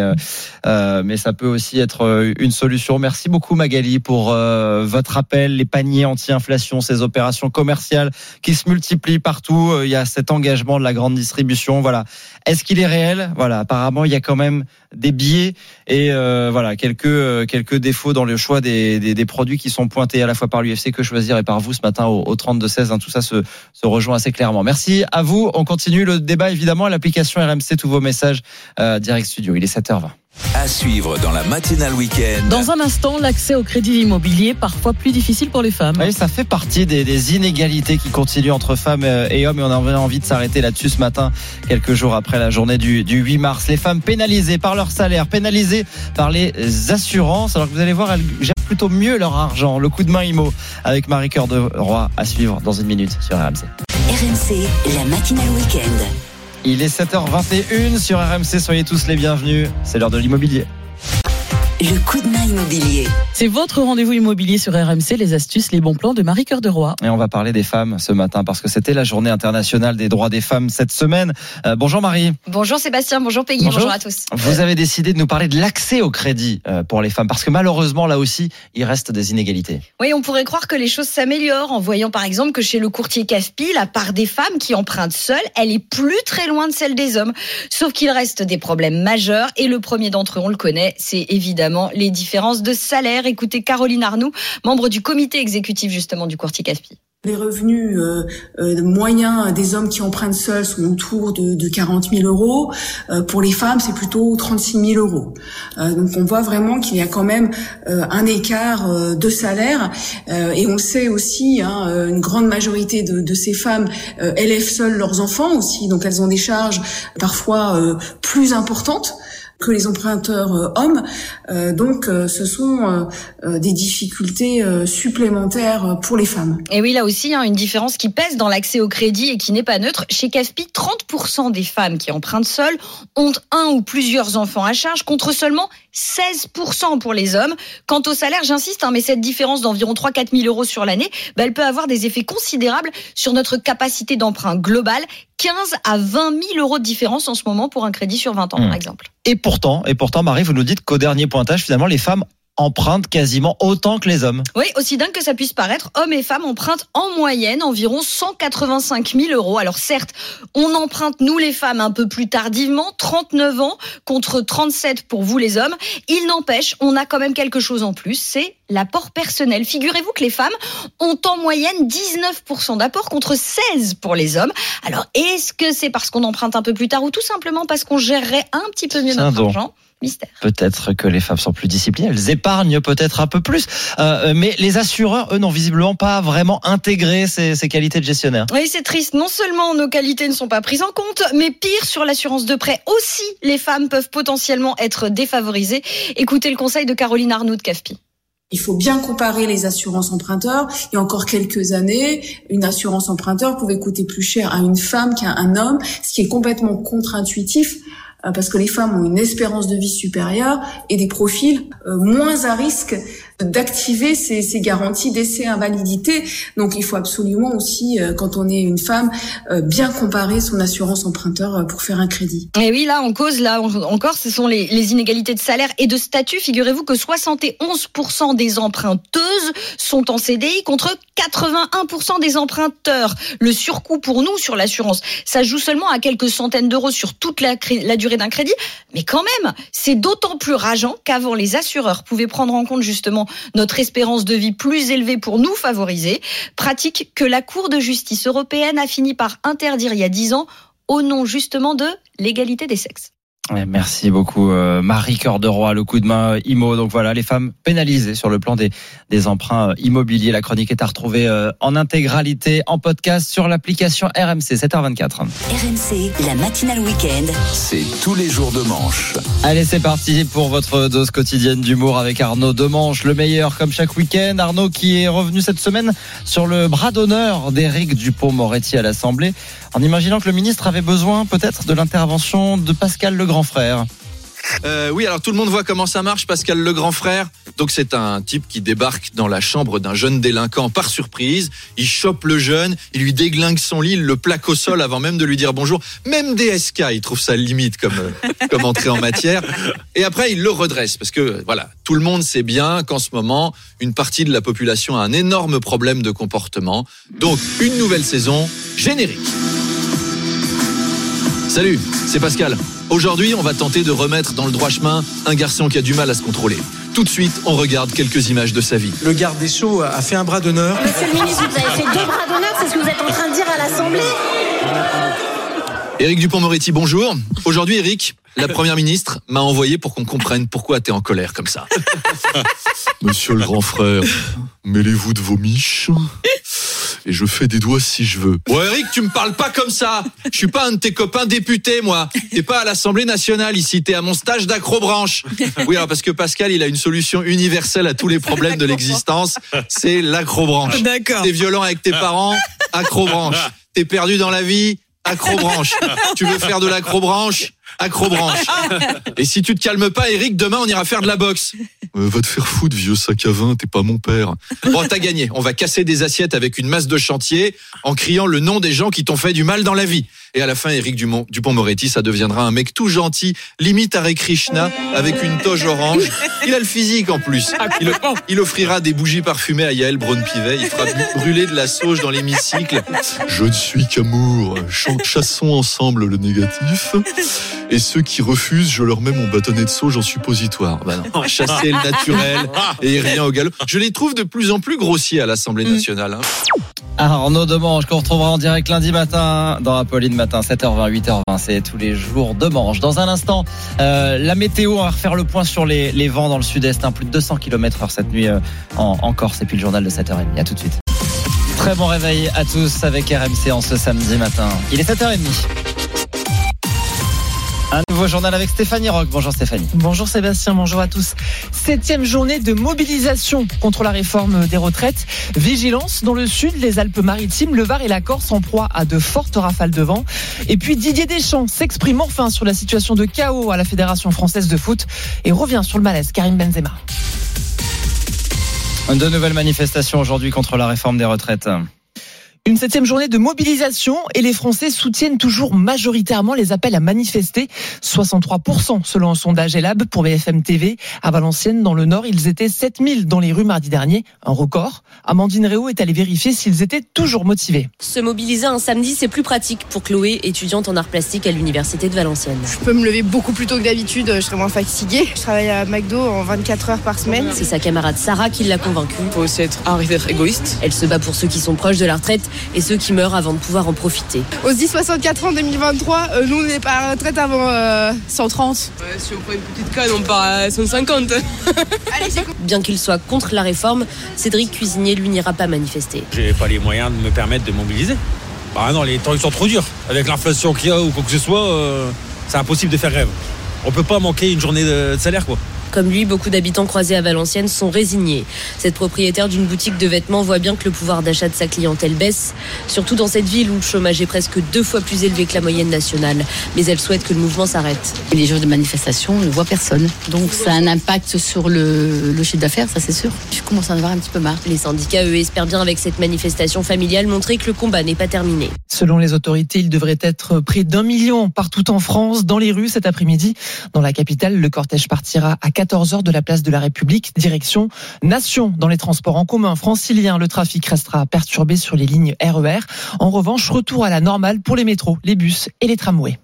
[SPEAKER 3] euh, mais ça peut aussi être une solution. Merci beaucoup Magali pour euh, votre appel, les paniers anti-inflation, ces opérations commerciales qui se multiplient partout. Il y a cet engagement de la grande distribution. Voilà. Est-ce qu'il est réel? Voilà. Apparemment, il y a quand même des biais et euh, voilà quelques euh, quelques défauts dans le choix des, des, des produits qui sont pointés à la fois par l'UFC que choisir et par vous ce matin au, au 32 16 hein, tout ça se, se rejoint assez clairement. Merci à vous. On continue le débat évidemment à l'application RMC tous vos messages euh, direct studio. Il est 7h20
[SPEAKER 19] À suivre dans la matinale week-end.
[SPEAKER 18] Dans un instant, l'accès au crédit immobilier, parfois plus difficile pour les femmes.
[SPEAKER 3] Oui, ça fait partie des, des inégalités qui continuent entre femmes euh, et hommes et on avait envie de s'arrêter là-dessus ce matin, quelques jours après la journée du, du 8 mars. Les femmes pénalisées par leur salaire, pénalisées par les assurances, alors que vous allez voir, elles gèrent plutôt mieux leur argent. Le coup de main IMO avec Marie Cœur de Roy à suivre dans une minute sur RMC.
[SPEAKER 1] RMC, la matinale week-end.
[SPEAKER 3] Il est 7h21 sur RMC, soyez tous les bienvenus. C'est l'heure de l'immobilier.
[SPEAKER 1] Le coup de main immobilier.
[SPEAKER 18] C'est votre rendez-vous immobilier sur RMC, les astuces, les bons plans de Marie Cœur de Roy.
[SPEAKER 3] Et on va parler des femmes ce matin parce que c'était la journée internationale des droits des femmes cette semaine. Euh, bonjour Marie.
[SPEAKER 23] Bonjour Sébastien, bonjour Peggy, bonjour, à tous.
[SPEAKER 3] Vous avez décidé de nous parler de l'accès au crédit euh, pour les femmes parce que malheureusement là aussi il reste des inégalités.
[SPEAKER 23] Oui, on pourrait croire que les choses s'améliorent en voyant par exemple que chez le courtier CAFPI, la part des femmes qui empruntent seules, elle est plus très loin de celle des hommes. Sauf qu'il reste des problèmes majeurs et le premier d'entre eux, on le connaît, c'est évidemment les différences de salaire. Écoutez Caroline Arnoux, membre du comité exécutif justement du courtier CAFPI.
[SPEAKER 24] Les revenus euh, euh, moyens des hommes qui empruntent seuls sont autour de, de 40 000 euros. Euh, pour les femmes, c'est plutôt 36 000 euros. Euh, donc on voit vraiment qu'il y a quand même euh, un écart de salaire. Et on sait aussi, hein, une grande majorité de, de ces femmes élèvent seules leurs enfants aussi. Donc elles ont des charges parfois plus importantes que les emprunteurs euh, hommes. Euh, donc euh, ce sont des difficultés supplémentaires pour les femmes.
[SPEAKER 23] Et oui, là aussi, hein, une différence qui pèse dans l'accès au crédit et qui n'est pas neutre. Chez CAFPI, 30% des femmes qui empruntent seules ont un ou plusieurs enfants à charge, contre seulement 16% pour les hommes. Quant au salaire, j'insiste, hein, mais cette différence d'environ 3-4 000 euros sur l'année, bah, elle peut avoir des effets considérables sur notre capacité d'emprunt global. 15 à 20 000 euros de différence en ce moment pour un crédit sur 20 ans,
[SPEAKER 3] Mmh.
[SPEAKER 23] par exemple.
[SPEAKER 3] Et pourtant, et pourtant Marie, vous nous dites qu'au dernier pointage finalement les femmes empruntent quasiment autant que les hommes.
[SPEAKER 23] Oui, aussi dingue que ça puisse paraître, hommes et femmes empruntent en moyenne environ 185 000 euros. Alors certes, on emprunte, nous les femmes, un peu plus tardivement, 39 ans contre 37 pour vous les hommes. Il n'empêche, on a quand même quelque chose en plus, c'est l'apport personnel. Figurez-vous que les femmes ont en moyenne 19% d'apport contre 16 pour les hommes. Alors est-ce que c'est parce qu'on emprunte un peu plus tard ou tout simplement parce qu'on gérerait un petit peu mieux notre argent? Mystère.
[SPEAKER 3] Peut-être que les femmes sont plus disciplinées, elles épargnent peut-être un peu plus. Euh, mais les assureurs, eux, n'ont visiblement pas vraiment intégré ces, ces qualités de gestionnaire.
[SPEAKER 23] Oui, c'est triste. Non seulement nos qualités ne sont pas prises en compte, mais pire, sur l'assurance de prêt aussi, les femmes peuvent potentiellement être défavorisées. Écoutez le conseil de Caroline Arnaud de CAFPI.
[SPEAKER 24] Il faut bien comparer les assurances emprunteurs. Il y a encore quelques années, une assurance emprunteur pouvait coûter plus cher à une femme qu'à un homme, ce qui est complètement contre-intuitif euh, parce que les femmes ont une espérance de vie supérieure et des profils euh, moins à risque d'activer ces, garanties d'essai invalidité. Donc il faut absolument aussi, euh, quand on est une femme, euh, bien comparer son assurance emprunteur euh, pour faire un crédit.
[SPEAKER 23] Et oui, là, en cause, là en- encore, ce sont les, inégalités de salaire et de statut. Figurez-vous que 71% des emprunteuses sont en CDI contre 81% des emprunteurs. Le surcoût pour nous sur l'assurance, ça joue seulement à quelques centaines d'euros sur toute la durée d'un crédit. Mais quand même, c'est d'autant plus rageant qu'avant, les assureurs pouvaient prendre en compte justement notre espérance de vie plus élevée pour nous favoriser. Pratique que la Cour de justice européenne a fini par interdire il y a dix ans au nom justement de l'égalité des sexes.
[SPEAKER 3] Merci beaucoup euh, Marie Cœur de Roi, le coup de main euh, IMO. Donc voilà, les femmes pénalisées sur le plan des, des emprunts euh, immobiliers. La chronique est à retrouver euh, en intégralité en podcast sur l'application RMC 7h24.
[SPEAKER 1] RMC, la matinale week-end.
[SPEAKER 19] C'est tous les jours de manche.
[SPEAKER 3] Allez, c'est parti pour votre dose quotidienne d'humour avec Arnaud Demanche, le meilleur comme chaque week-end. Arnaud qui est revenu cette semaine sur le bras d'honneur d'Éric Dupont-Moretti à l'Assemblée en imaginant que le ministre avait besoin peut-être de l'intervention de Pascal le grand frère.
[SPEAKER 25] Euh, oui, alors tout le monde voit comment ça marche, Pascal le grand frère. Donc c'est un type qui débarque dans la chambre d'un jeune délinquant par surprise. Il chope le jeune, il lui déglingue son lit, il le plaque au sol avant même de lui dire bonjour. Même DSK, il trouve ça limite comme, euh, comme entrée en matière. Et après, il le redresse parce que voilà, tout le monde sait bien qu'en ce moment, une partie de la population a un énorme problème de comportement. Donc une nouvelle saison, générique. Salut, c'est Pascal. Aujourd'hui, on va tenter de remettre dans le droit chemin un garçon qui a du mal à se contrôler. Tout de suite, on regarde quelques images de sa vie.
[SPEAKER 26] Le garde des Sceaux a fait un bras d'honneur.
[SPEAKER 27] Monsieur le ministre, vous avez fait deux bras d'honneur, c'est ce que vous êtes en train de dire à l'Assemblée
[SPEAKER 25] Éric Dupont-Moretti, bonjour. Aujourd'hui, Éric, la première ministre m'a envoyé pour qu'on comprenne pourquoi t'es en colère comme ça. *laughs*
[SPEAKER 8] Monsieur le grand frère, mêlez-vous de vos miches et je fais des doigts si je veux.
[SPEAKER 25] Bon, Eric, tu me parles pas comme ça. Je suis pas un de tes copains députés, moi. T'es pas à l'Assemblée nationale ici. T'es à mon stage d'acrobranche. Oui, alors parce que Pascal, il a une solution universelle à tous les problèmes de l'existence. C'est l'acrobranche.
[SPEAKER 18] D'accord.
[SPEAKER 25] T'es violent avec tes parents, acrobranche. T'es perdu dans la vie, acrobranche. Tu veux faire de l'acrobranche, acrobranche. *laughs* Et si tu te calmes pas, Eric, demain on ira faire de la boxe.
[SPEAKER 8] Euh, va te faire foutre, vieux sac à vin, t'es pas mon père.
[SPEAKER 25] Bon, t'as gagné. On va casser des assiettes avec une masse de chantier en criant le nom des gens qui t'ont fait du mal dans la vie. Et à la fin, Éric Dumont- Dupont-Moretti, ça deviendra un mec tout gentil, limite Hare Krishna, avec une toge orange. Il a le physique en plus. Il, il offrira des bougies parfumées à Yael Braun-Pivet. Il fera brûler de la sauge dans l'hémicycle.
[SPEAKER 8] Je ne suis qu'amour. Chassons ensemble le négatif. Et ceux qui refusent, je leur mets mon bâtonnet de sauge en suppositoire.
[SPEAKER 25] Non, *laughs* chasser le naturel et rien au galop. Je les trouve de plus en plus grossiers à l'Assemblée nationale. hein.
[SPEAKER 3] Arnaud Demange qu'on retrouvera en direct lundi matin dans Apolline matin 7h20 8h20 c'est tous les jours de manche dans un instant euh, la météo on va refaire le point sur les, les vents dans le sud-est hein, plus de 200 km heure cette nuit euh, en, en Corse. Et puis le journal de 7h30 à tout de suite. Très bon réveil à tous avec RMC en ce samedi matin. Il est 7h30 un nouveau journal avec Stéphanie Rock bonjour Stéphanie
[SPEAKER 20] Bonjour Sébastien, bonjour à tous. Septième journée de mobilisation contre la réforme des retraites. Vigilance dans le sud, les Alpes-Maritimes, le Var et la Corse en proie à de fortes rafales de vent. Et puis Didier Deschamps s'exprime enfin sur la situation de chaos à la Fédération française de foot et revient sur le malaise Karim Benzema.
[SPEAKER 3] de nouvelles manifestations aujourd'hui contre la réforme des retraites
[SPEAKER 20] Une septième journée de mobilisation et les Français soutiennent toujours majoritairement les appels à manifester. 63% selon un sondage Elab pour BFM TV. À Valenciennes, dans le Nord, ils étaient 7000 dans les rues mardi dernier. Un record. Amandine Réau est allée vérifier s'ils étaient toujours motivés.
[SPEAKER 28] Se mobiliser un samedi, c'est plus pratique pour Chloé, étudiante en art plastique à l'université de Valenciennes.
[SPEAKER 29] Je peux me lever beaucoup plus tôt que d'habitude, je serai moins fatiguée. Je travaille à McDo en 24 heures par semaine.
[SPEAKER 28] C'est sa camarade Sarah qui l'a convaincue.
[SPEAKER 29] faut aussi être arrivé égoïste.
[SPEAKER 28] Elle se bat pour ceux qui sont proches de la retraite et ceux qui meurent avant de pouvoir en profiter.
[SPEAKER 29] On se dit 64 ans 2023, euh, nous on n'est pas à la retraite avant euh, 130. si on prend une petite canne, on part à 150. *laughs*
[SPEAKER 28] Bien qu'il soit contre la réforme, Cédric Cuisinier, lui, n'ira pas manifester.
[SPEAKER 30] J'ai pas les moyens de me permettre de mobiliser. Bah non, les temps ils sont trop durs. Avec l'inflation qu'il y a ou quoi que ce soit, euh, c'est impossible de faire grève. On peut pas manquer une journée de de salaire quoi.
[SPEAKER 28] Comme lui, beaucoup d'habitants croisés à Valenciennes sont résignés. Cette propriétaire d'une boutique de vêtements voit bien que le pouvoir d'achat de sa clientèle baisse, surtout dans cette ville où le chômage est presque deux fois plus élevé que la moyenne nationale. Mais elle souhaite que le mouvement s'arrête.
[SPEAKER 31] Les jours de manifestation, on ne voit personne. Donc ça a un impact sur le, le chiffre d'affaires, ça c'est sûr. Je commence à en avoir un petit peu marre.
[SPEAKER 28] Les syndicats, eux, espèrent bien avec cette manifestation familiale montrer que le combat n'est pas terminé.
[SPEAKER 20] Selon les autorités, il devrait être près d'un million partout en France, dans les rues cet après-midi. Dans la capitale, le cortège partira à 14h de la place de la République, direction Nation. Dans les transports en commun franciliens, le trafic restera perturbé sur les lignes RER. En revanche, retour à la normale pour les métros, les bus et les tramways.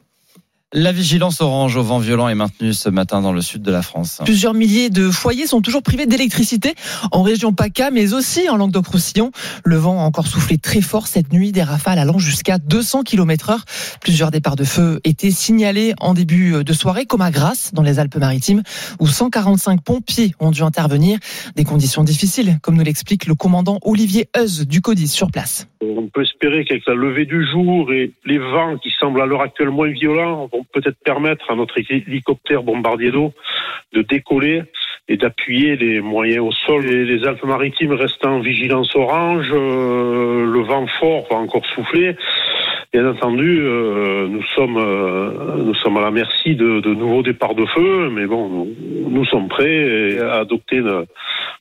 [SPEAKER 3] La vigilance orange au vent violent est maintenue ce matin dans le sud de la France.
[SPEAKER 20] Plusieurs milliers de foyers sont toujours privés d'électricité en région PACA, mais aussi en Languedoc-Roussillon. Le vent a encore soufflé très fort cette nuit, des rafales allant jusqu'à 200 km heure. Plusieurs départs de feu étaient signalés en début de soirée, comme à Grasse, dans les Alpes-Maritimes, où 145 pompiers ont dû intervenir. Des conditions difficiles, comme nous l'explique le commandant Olivier Heuz du CODIS sur place.
[SPEAKER 32] On peut espérer qu'avec la levée du jour et les vents qui semblent à l'heure actuelle moins violents vont peut-être permettre à notre hélicoptère bombardier d'eau de décoller et d'appuyer les moyens au sol. Et les Alpes-Maritimes restent en vigilance orange, euh, le vent fort va encore souffler. Bien entendu, euh, nous sommes euh, nous sommes à la merci de, nouveaux départs de feu, mais bon, nous, sommes prêts à adopter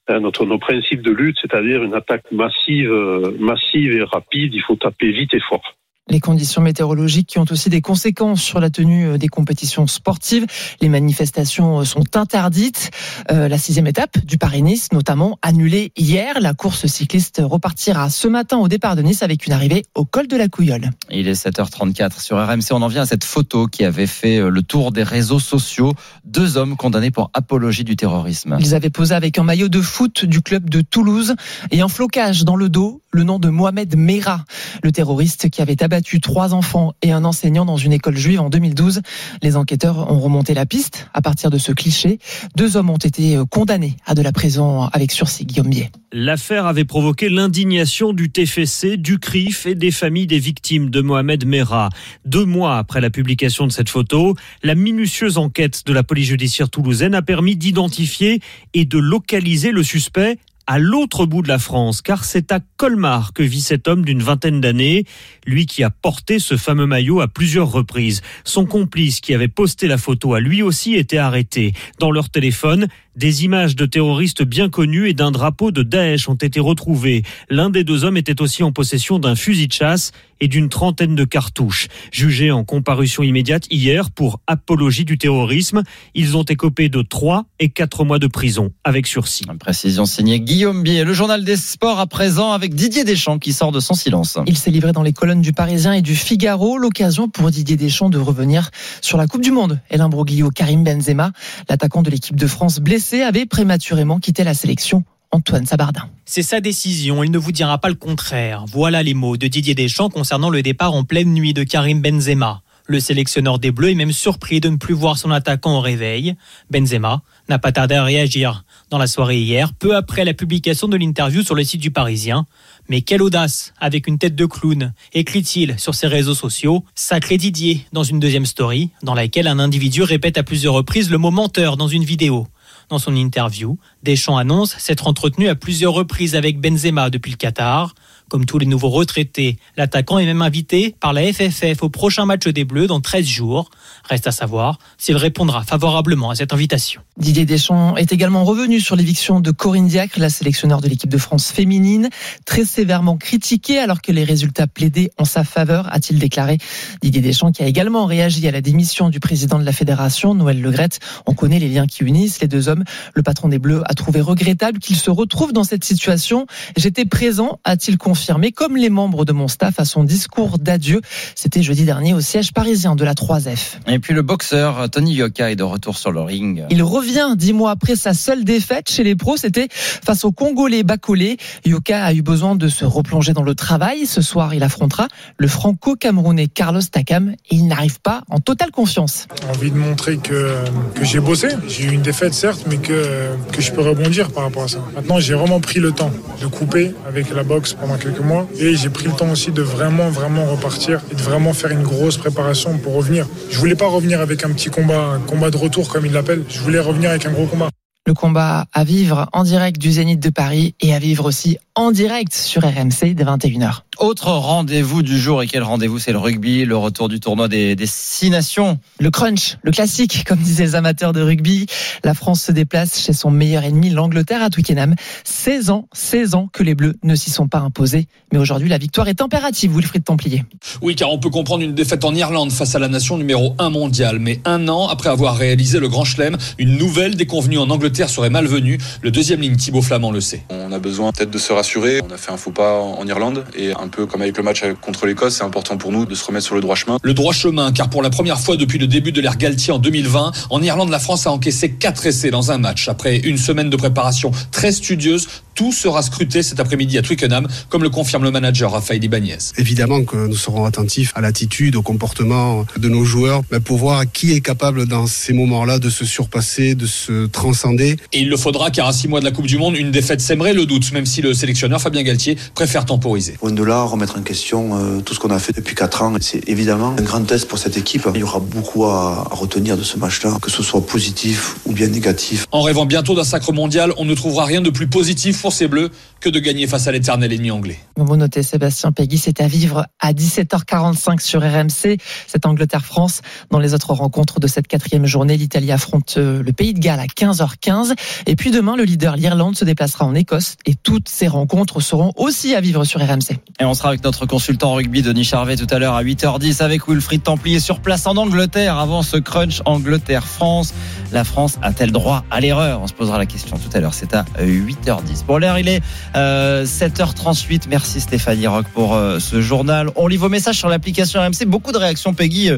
[SPEAKER 32] notre, nos principes de lutte, c'est-à-dire une attaque massive, massive et rapide. Il faut taper vite et fort
[SPEAKER 20] les conditions météorologiques qui ont aussi des conséquences sur la tenue euh, des compétitions sportives. Les manifestations euh, sont interdites. Euh, la sixième étape du Paris-Nice, notamment annulée hier. La course cycliste repartira ce matin au départ de Nice avec une arrivée au col de la Couillole.
[SPEAKER 3] Il est 7h34 sur RMC. On en vient à cette photo qui avait fait le tour des réseaux sociaux. Deux hommes condamnés pour apologie du terrorisme.
[SPEAKER 20] Ils avaient posé avec un maillot de foot du club de Toulouse et un flocage dans le dos le nom de Mohamed Merah, le terroriste qui avait abattu trois enfants et un enseignant dans une école juive en 2012. Les enquêteurs ont remonté la piste à partir de ce cliché. Deux hommes ont été condamnés à de la prison avec sursis, Guillaume Bier.
[SPEAKER 7] L'affaire avait provoqué l'indignation du TFC, du CRIF et des familles des victimes de Mohamed Merah. Deux mois après la publication de cette photo, la minutieuse enquête de la police judiciaire toulousaine a permis d'identifier et de localiser le suspect à l'autre bout de la France, car c'est à Colmar que vit cet homme d'une vingtaine d'années, lui qui a porté ce fameux maillot à plusieurs reprises. Son complice qui avait posté la photo a lui aussi été arrêté. Dans leur téléphone, des images de terroristes bien connus et d'un drapeau de Daesh ont été retrouvées. L'un des deux hommes était aussi en possession d'un fusil de chasse et d'une trentaine de cartouches. Jugés en comparution immédiate hier pour apologie du terrorisme, ils ont écopé de 3 et 4 mois de prison avec sursis.
[SPEAKER 3] Précision signée Guillaume Bier. Le journal des sports à présent avec Didier Deschamps qui sort de son silence.
[SPEAKER 20] Il s'est livré dans les colonnes du Parisien et du Figaro. L'occasion pour Didier Deschamps de revenir sur la Coupe du Monde et l'imbroglio Karim Benzema, l'attaquant de l'équipe de France blessé avait prématurément quitté la sélection. Antoine Sabardin.
[SPEAKER 33] C'est sa décision, il ne vous dira pas le contraire. Voilà les mots de Didier Deschamps concernant le départ en pleine nuit de Karim Benzema. Le sélectionneur des Bleus est même surpris de ne plus voir son attaquant au réveil. Benzema n'a pas tardé à réagir dans la soirée hier, peu après la publication de l'interview sur le site du Parisien. Mais quelle audace, avec une tête de clown, écrit-il sur ses réseaux sociaux. Sacré Didier, dans une deuxième story, dans laquelle un individu répète à plusieurs reprises le mot menteur dans une vidéo. Dans son interview, Deschamps annonce s'être entretenu à plusieurs reprises avec Benzema depuis le Qatar. Comme tous les nouveaux retraités, l'attaquant est même invité par la FFF au prochain match des Bleus dans 13 jours. Reste à savoir s'il répondra favorablement à cette invitation.
[SPEAKER 20] Didier Deschamps est également revenu sur l'éviction de Corinne Diacre, la sélectionneur de l'équipe de France féminine, très sévèrement critiquée alors que les résultats plaidés en sa faveur, a-t-il déclaré. Didier Deschamps qui a également réagi à la démission du président de la fédération, Noël Legrette. On connaît les liens qui unissent les deux hommes. Le patron des Bleus a trouvé regrettable qu'il se retrouve dans cette situation. J'étais présent, a-t-il confirmé, comme les membres de mon staff à son discours d'adieu. C'était jeudi dernier au siège parisien de la 3F.
[SPEAKER 3] Et puis le boxeur Tony Yoka est de retour sur le ring.
[SPEAKER 20] Il revient dix mois après sa seule défaite chez les pros, c'était face au Congolais Bakolé. Yoka a eu besoin de se replonger dans le travail. Ce soir, il affrontera le franco-camerounais Carlos Takam et il n'arrive pas en totale confiance.
[SPEAKER 34] Envie de montrer que, que j'ai bossé. J'ai eu une défaite certes, mais que, que je peux rebondir par rapport à ça. Maintenant, j'ai vraiment pris le temps de couper avec la boxe pendant quelques mois et j'ai pris le temps aussi de vraiment, vraiment repartir et de vraiment faire une grosse préparation pour revenir. Je voulais pas revenir avec un petit combat, un combat de retour comme il l'appelle. Je voulais revenir avec un gros combat.
[SPEAKER 20] Le combat à vivre en direct du Zénith de Paris et à vivre aussi en direct sur RMC dès 21h.
[SPEAKER 3] Autre rendez-vous du jour et quel rendez-vous? C'est le rugby, le retour du tournoi des, des, six nations.
[SPEAKER 20] Le crunch, le classique, comme disaient les amateurs de rugby. La France se déplace chez son meilleur ennemi, l'Angleterre à Twickenham. 16 ans, 16 ans que les Bleus ne s'y sont pas imposés. Mais aujourd'hui, la victoire est impérative, Wilfried Templier.
[SPEAKER 35] Oui, car on peut comprendre une défaite en Irlande face à la nation numéro 1 mondiale. Mais un an après avoir réalisé le Grand Chelem, une nouvelle déconvenue en Angleterre serait malvenue. Le deuxième ligne, Thibaut Flamand, le sait.
[SPEAKER 36] On On a besoin peut-être de se rassurer. On a fait un faux pas en Irlande et un peu comme avec le match contre l'Écosse, c'est important pour nous de se remettre sur le droit chemin.
[SPEAKER 32] Le droit chemin, car pour la première fois depuis le début de l'ère Galtier en 2020, en Irlande, la France a encaissé 4 essais dans un match. Après une semaine de préparation très studieuse, tout sera scruté cet après-midi à Twickenham, comme le confirme le manager Raphaël Ibanez.
[SPEAKER 37] Évidemment que nous serons attentifs à l'attitude, au comportement de nos joueurs, mais pour voir qui est capable dans ces moments-là de se surpasser, de se transcender.
[SPEAKER 32] Et il le faudra, car à 6 mois de la Coupe du Monde, une défaite sèmerait le doute, même si le sélectionneur Fabien Galtier préfère temporiser.
[SPEAKER 38] Loin de là, remettre en question euh, tout ce qu'on a fait depuis 4 ans, c'est évidemment un grand test pour cette équipe. Il y aura beaucoup à, à retenir de ce match-là, que ce soit positif ou bien négatif.
[SPEAKER 32] En rêvant bientôt d'un sacre mondial, on ne trouvera rien de plus positif pour ces Bleus que de gagner face à l'éternel ennemi anglais.
[SPEAKER 20] Vous notez Sébastien Peggy, c'est à vivre à 17h45 sur RMC. C'est Angleterre-France. Dans les autres rencontres de cette quatrième journée, l'Italie affronte euh, le Pays de Galles à 15h15. Et puis demain, le leader, l'Irlande, se déplacera en Écosse. Et toutes ces rencontres seront aussi à vivre sur RMC.
[SPEAKER 3] Et on sera avec notre consultant rugby, Denis Charvet, tout à l'heure à 8h10 avec Wilfried Templier sur place en Angleterre avant ce crunch Angleterre-France. La France a-t-elle droit à l'erreur? On se posera la question tout à l'heure. C'est à 8h10. L'heure, il est euh, 7h38. Merci Stéphanie Rock pour euh, ce journal. On lit vos messages sur l'application RMC. Beaucoup de réactions, Peggy,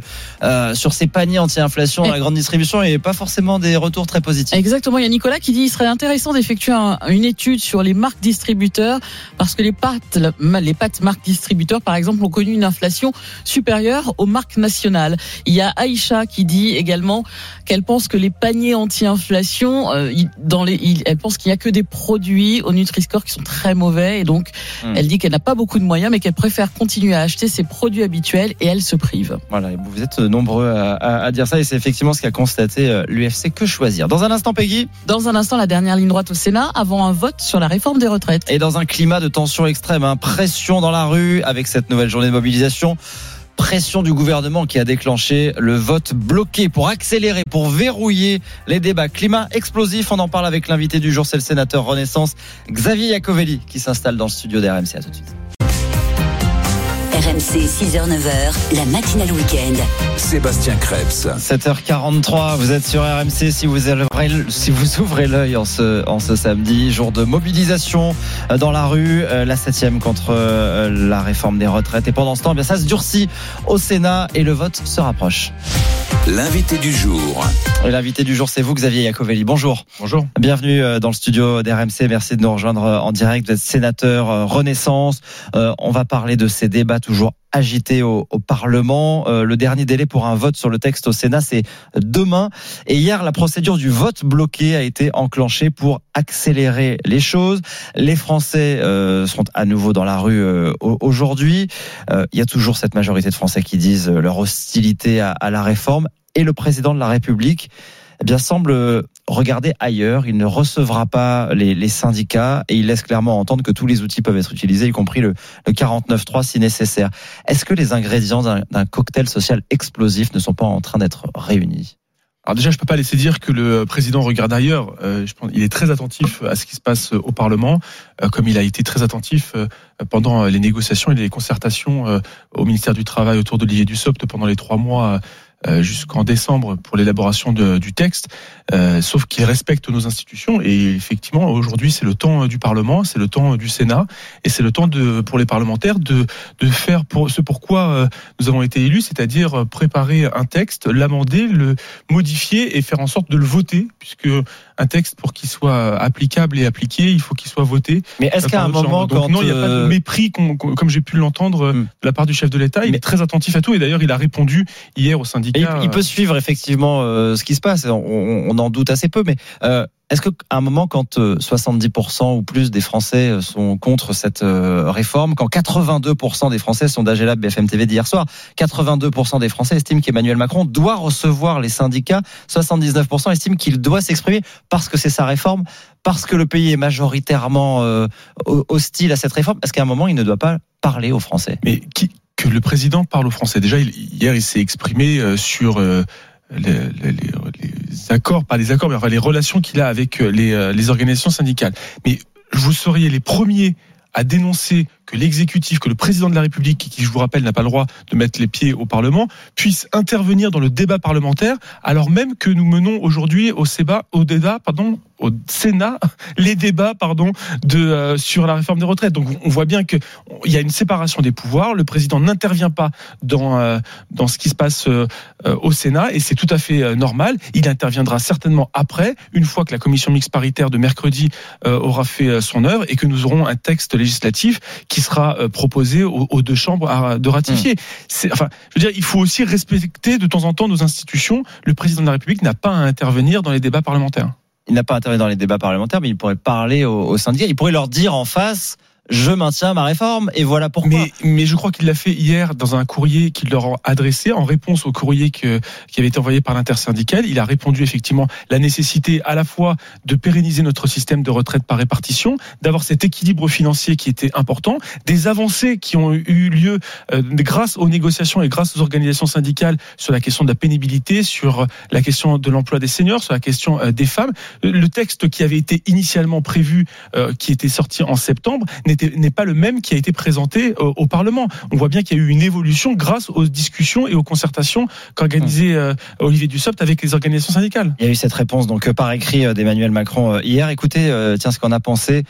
[SPEAKER 3] euh, sur ces paniers anti-inflation dans la grande distribution et pas forcément des retours très positifs.
[SPEAKER 18] Exactement. Il y a Nicolas qui dit il serait intéressant d'effectuer un- une étude sur les marques distributeurs parce que les pâtes, les pâtes marques distributeurs, par exemple, ont connu une inflation supérieure aux marques nationales. Il y a Aïcha qui dit également qu'elle pense que les paniers anti-inflation, euh, dans les, elle pense qu'il y a que des produits au Nutri-Score qui sont très mauvais et donc
[SPEAKER 3] Hmm.
[SPEAKER 18] elle dit qu'elle n'a pas beaucoup de moyens mais qu'elle préfère continuer à acheter ses produits habituels et elle se prive.
[SPEAKER 3] Voilà, vous êtes nombreux à, à- à dire ça et c'est effectivement ce qu'a constaté euh, l'UFC. Que choisir Dans un instant, Peggy.
[SPEAKER 18] Dans un instant, la dernière ligne droite au Sénat avant un vote sur la réforme des retraites.
[SPEAKER 3] Et dans un climat de tension extrême, hein, pression dans la rue avec cette nouvelle journée de mobilisation. Pression du gouvernement qui a déclenché le vote bloqué pour accélérer, pour verrouiller les débats. Climat explosif, on en parle avec l'invité du jour, c'est le sénateur Renaissance, Xavier Iacovelli, qui s'installe dans le studio d'RMC. À tout de suite.
[SPEAKER 1] RMC 6h-9h, la matinale week-end.
[SPEAKER 19] Sébastien Krebs.
[SPEAKER 3] 7h43, vous êtes sur RMC si vous ouvrez, si vous ouvrez l'œil en ce, en ce samedi, jour de mobilisation euh, dans la rue, euh, la septième contre euh, la réforme des retraites. Et pendant ce temps, eh bien, ça se durcit au Sénat et le vote se rapproche.
[SPEAKER 19] L'invité du jour.
[SPEAKER 3] Et l'invité du jour, c'est vous, Xavier Iacovelli. Bonjour.
[SPEAKER 39] Bonjour.
[SPEAKER 3] Bienvenue dans le studio d'RMC. Merci de nous rejoindre en direct. Vous êtes sénateur Renaissance. On va parler de ces débats toujours agités au, au Parlement. Euh, Le dernier délai pour un vote sur le texte au Sénat, c'est demain. Et hier, la procédure du vote bloqué a été enclenchée pour accélérer les choses. Les Français euh, sont à nouveau dans la rue euh, au- aujourd'hui. Euh, Il y a toujours cette majorité de Français qui disent euh, leur hostilité à, à la réforme. Et le président de la République eh bien, semble euh, regarder ailleurs. Il ne recevra pas les, syndicats et il laisse clairement entendre que tous les outils peuvent être utilisés, y compris le, le 49.3 si nécessaire. Est-ce que les ingrédients d'un cocktail social explosif ne sont pas en train d'être réunis?
[SPEAKER 39] Alors déjà, je peux pas laisser dire que le président regarde ailleurs. Euh, je pense, il est très attentif à ce qui se passe au Parlement, euh, comme il a été très attentif euh, pendant les négociations et les concertations euh, au ministère du Travail autour d'Olivier Dussopt pendant les trois mois euh, jusqu'en décembre pour l'élaboration du texte. Euh, sauf qu'il respecte nos institutions et effectivement aujourd'hui c'est le temps du Parlement, c'est le temps du Sénat et c'est le temps de pour les parlementaires de de faire pour ce pourquoi euh, nous avons été élus, c'est-à-dire préparer un texte, l'amender, le modifier et faire en sorte de le voter, puisque un texte pour qu'il soit applicable et appliqué, il faut qu'il soit voté.
[SPEAKER 3] Mais est-ce
[SPEAKER 39] euh,
[SPEAKER 3] qu'à un moment.
[SPEAKER 39] Donc
[SPEAKER 3] quand,
[SPEAKER 39] non, il n'y a pas de
[SPEAKER 3] euh,
[SPEAKER 39] mépris, comme j'ai pu l'entendre euh, de la part du chef de l'État. Il est très attentif à tout et d'ailleurs il a répondu hier au
[SPEAKER 3] Et
[SPEAKER 39] syndicat.
[SPEAKER 3] il, il peut suivre effectivement euh, ce qui se passe. On, on- en doute assez peu, mais euh, est-ce qu'à un moment, quand euh, 70% ou plus des Français euh, sont contre cette euh, réforme, quand 82% des Français sont d'AGLA BFM TV d'hier soir, 82% des Français estiment qu'Emmanuel Macron doit recevoir les syndicats, 79% estiment qu'il doit s'exprimer parce que c'est sa réforme, parce que le pays est majoritairement euh, ho- hostile à cette réforme, est-ce qu'à un moment, il ne doit pas parler aux Français?
[SPEAKER 39] Mais qui, que le président parle aux Français. Déjà, hier, il s'est exprimé euh, sur euh, les, accords, pas les accords, mais enfin les relations qu'il a avec euh, les organisations syndicales. Mais vous seriez les premiers à dénoncer que l'exécutif, que le président de la République, qui je vous rappelle n'a pas le droit de mettre les pieds au Parlement, puisse intervenir dans le débat parlementaire, alors même que nous menons aujourd'hui au au débat, au Sénat *laughs* les débats pardon euh, sur la réforme des retraites. Donc on voit bien que il y a une séparation des pouvoirs. Le président n'intervient pas dans euh, dans ce qui se passe euh, au Sénat et c'est tout à fait normal. Il interviendra certainement après, une fois que la commission mixte paritaire de mercredi aura fait son œuvre et que nous aurons un texte législatif qui sera proposé aux, deux chambres de ratifier. Mmh. C'est enfin, je veux dire, il faut aussi respecter de temps en temps nos institutions. Le président de la République n'a pas à intervenir dans les débats parlementaires
[SPEAKER 3] il n'a pas intervenu dans les débats parlementaires, mais il pourrait parler aux, aux syndicats. Il pourrait leur dire en face je maintiens ma réforme et voilà pourquoi.
[SPEAKER 39] Mais, mais je crois qu'il l'a fait hier dans un courrier qu'il leur a adressé en réponse au courrier que, qui avait été envoyé par l'intersyndical. Il a répondu effectivement la nécessité à la fois de pérenniser notre système de retraite par répartition, d'avoir cet équilibre financier qui était important, des avancées qui ont eu lieu euh, grâce aux négociations et grâce aux organisations syndicales sur la question de la pénibilité, sur la question de l'emploi des seniors, sur la question euh, des femmes. Le texte qui avait été initialement prévu, euh, qui était sorti en septembre, n'est pas le même qui a été présenté au, au Parlement. On voit bien qu'il y a eu une évolution grâce aux discussions et aux concertations qu'organisait euh, Olivier Dussopt avec les organisations syndicales.
[SPEAKER 3] Il y a eu cette réponse donc euh, par écrit euh, d'Emmanuel Macron hier. Écoutez, tiens ce qu'on a pensé.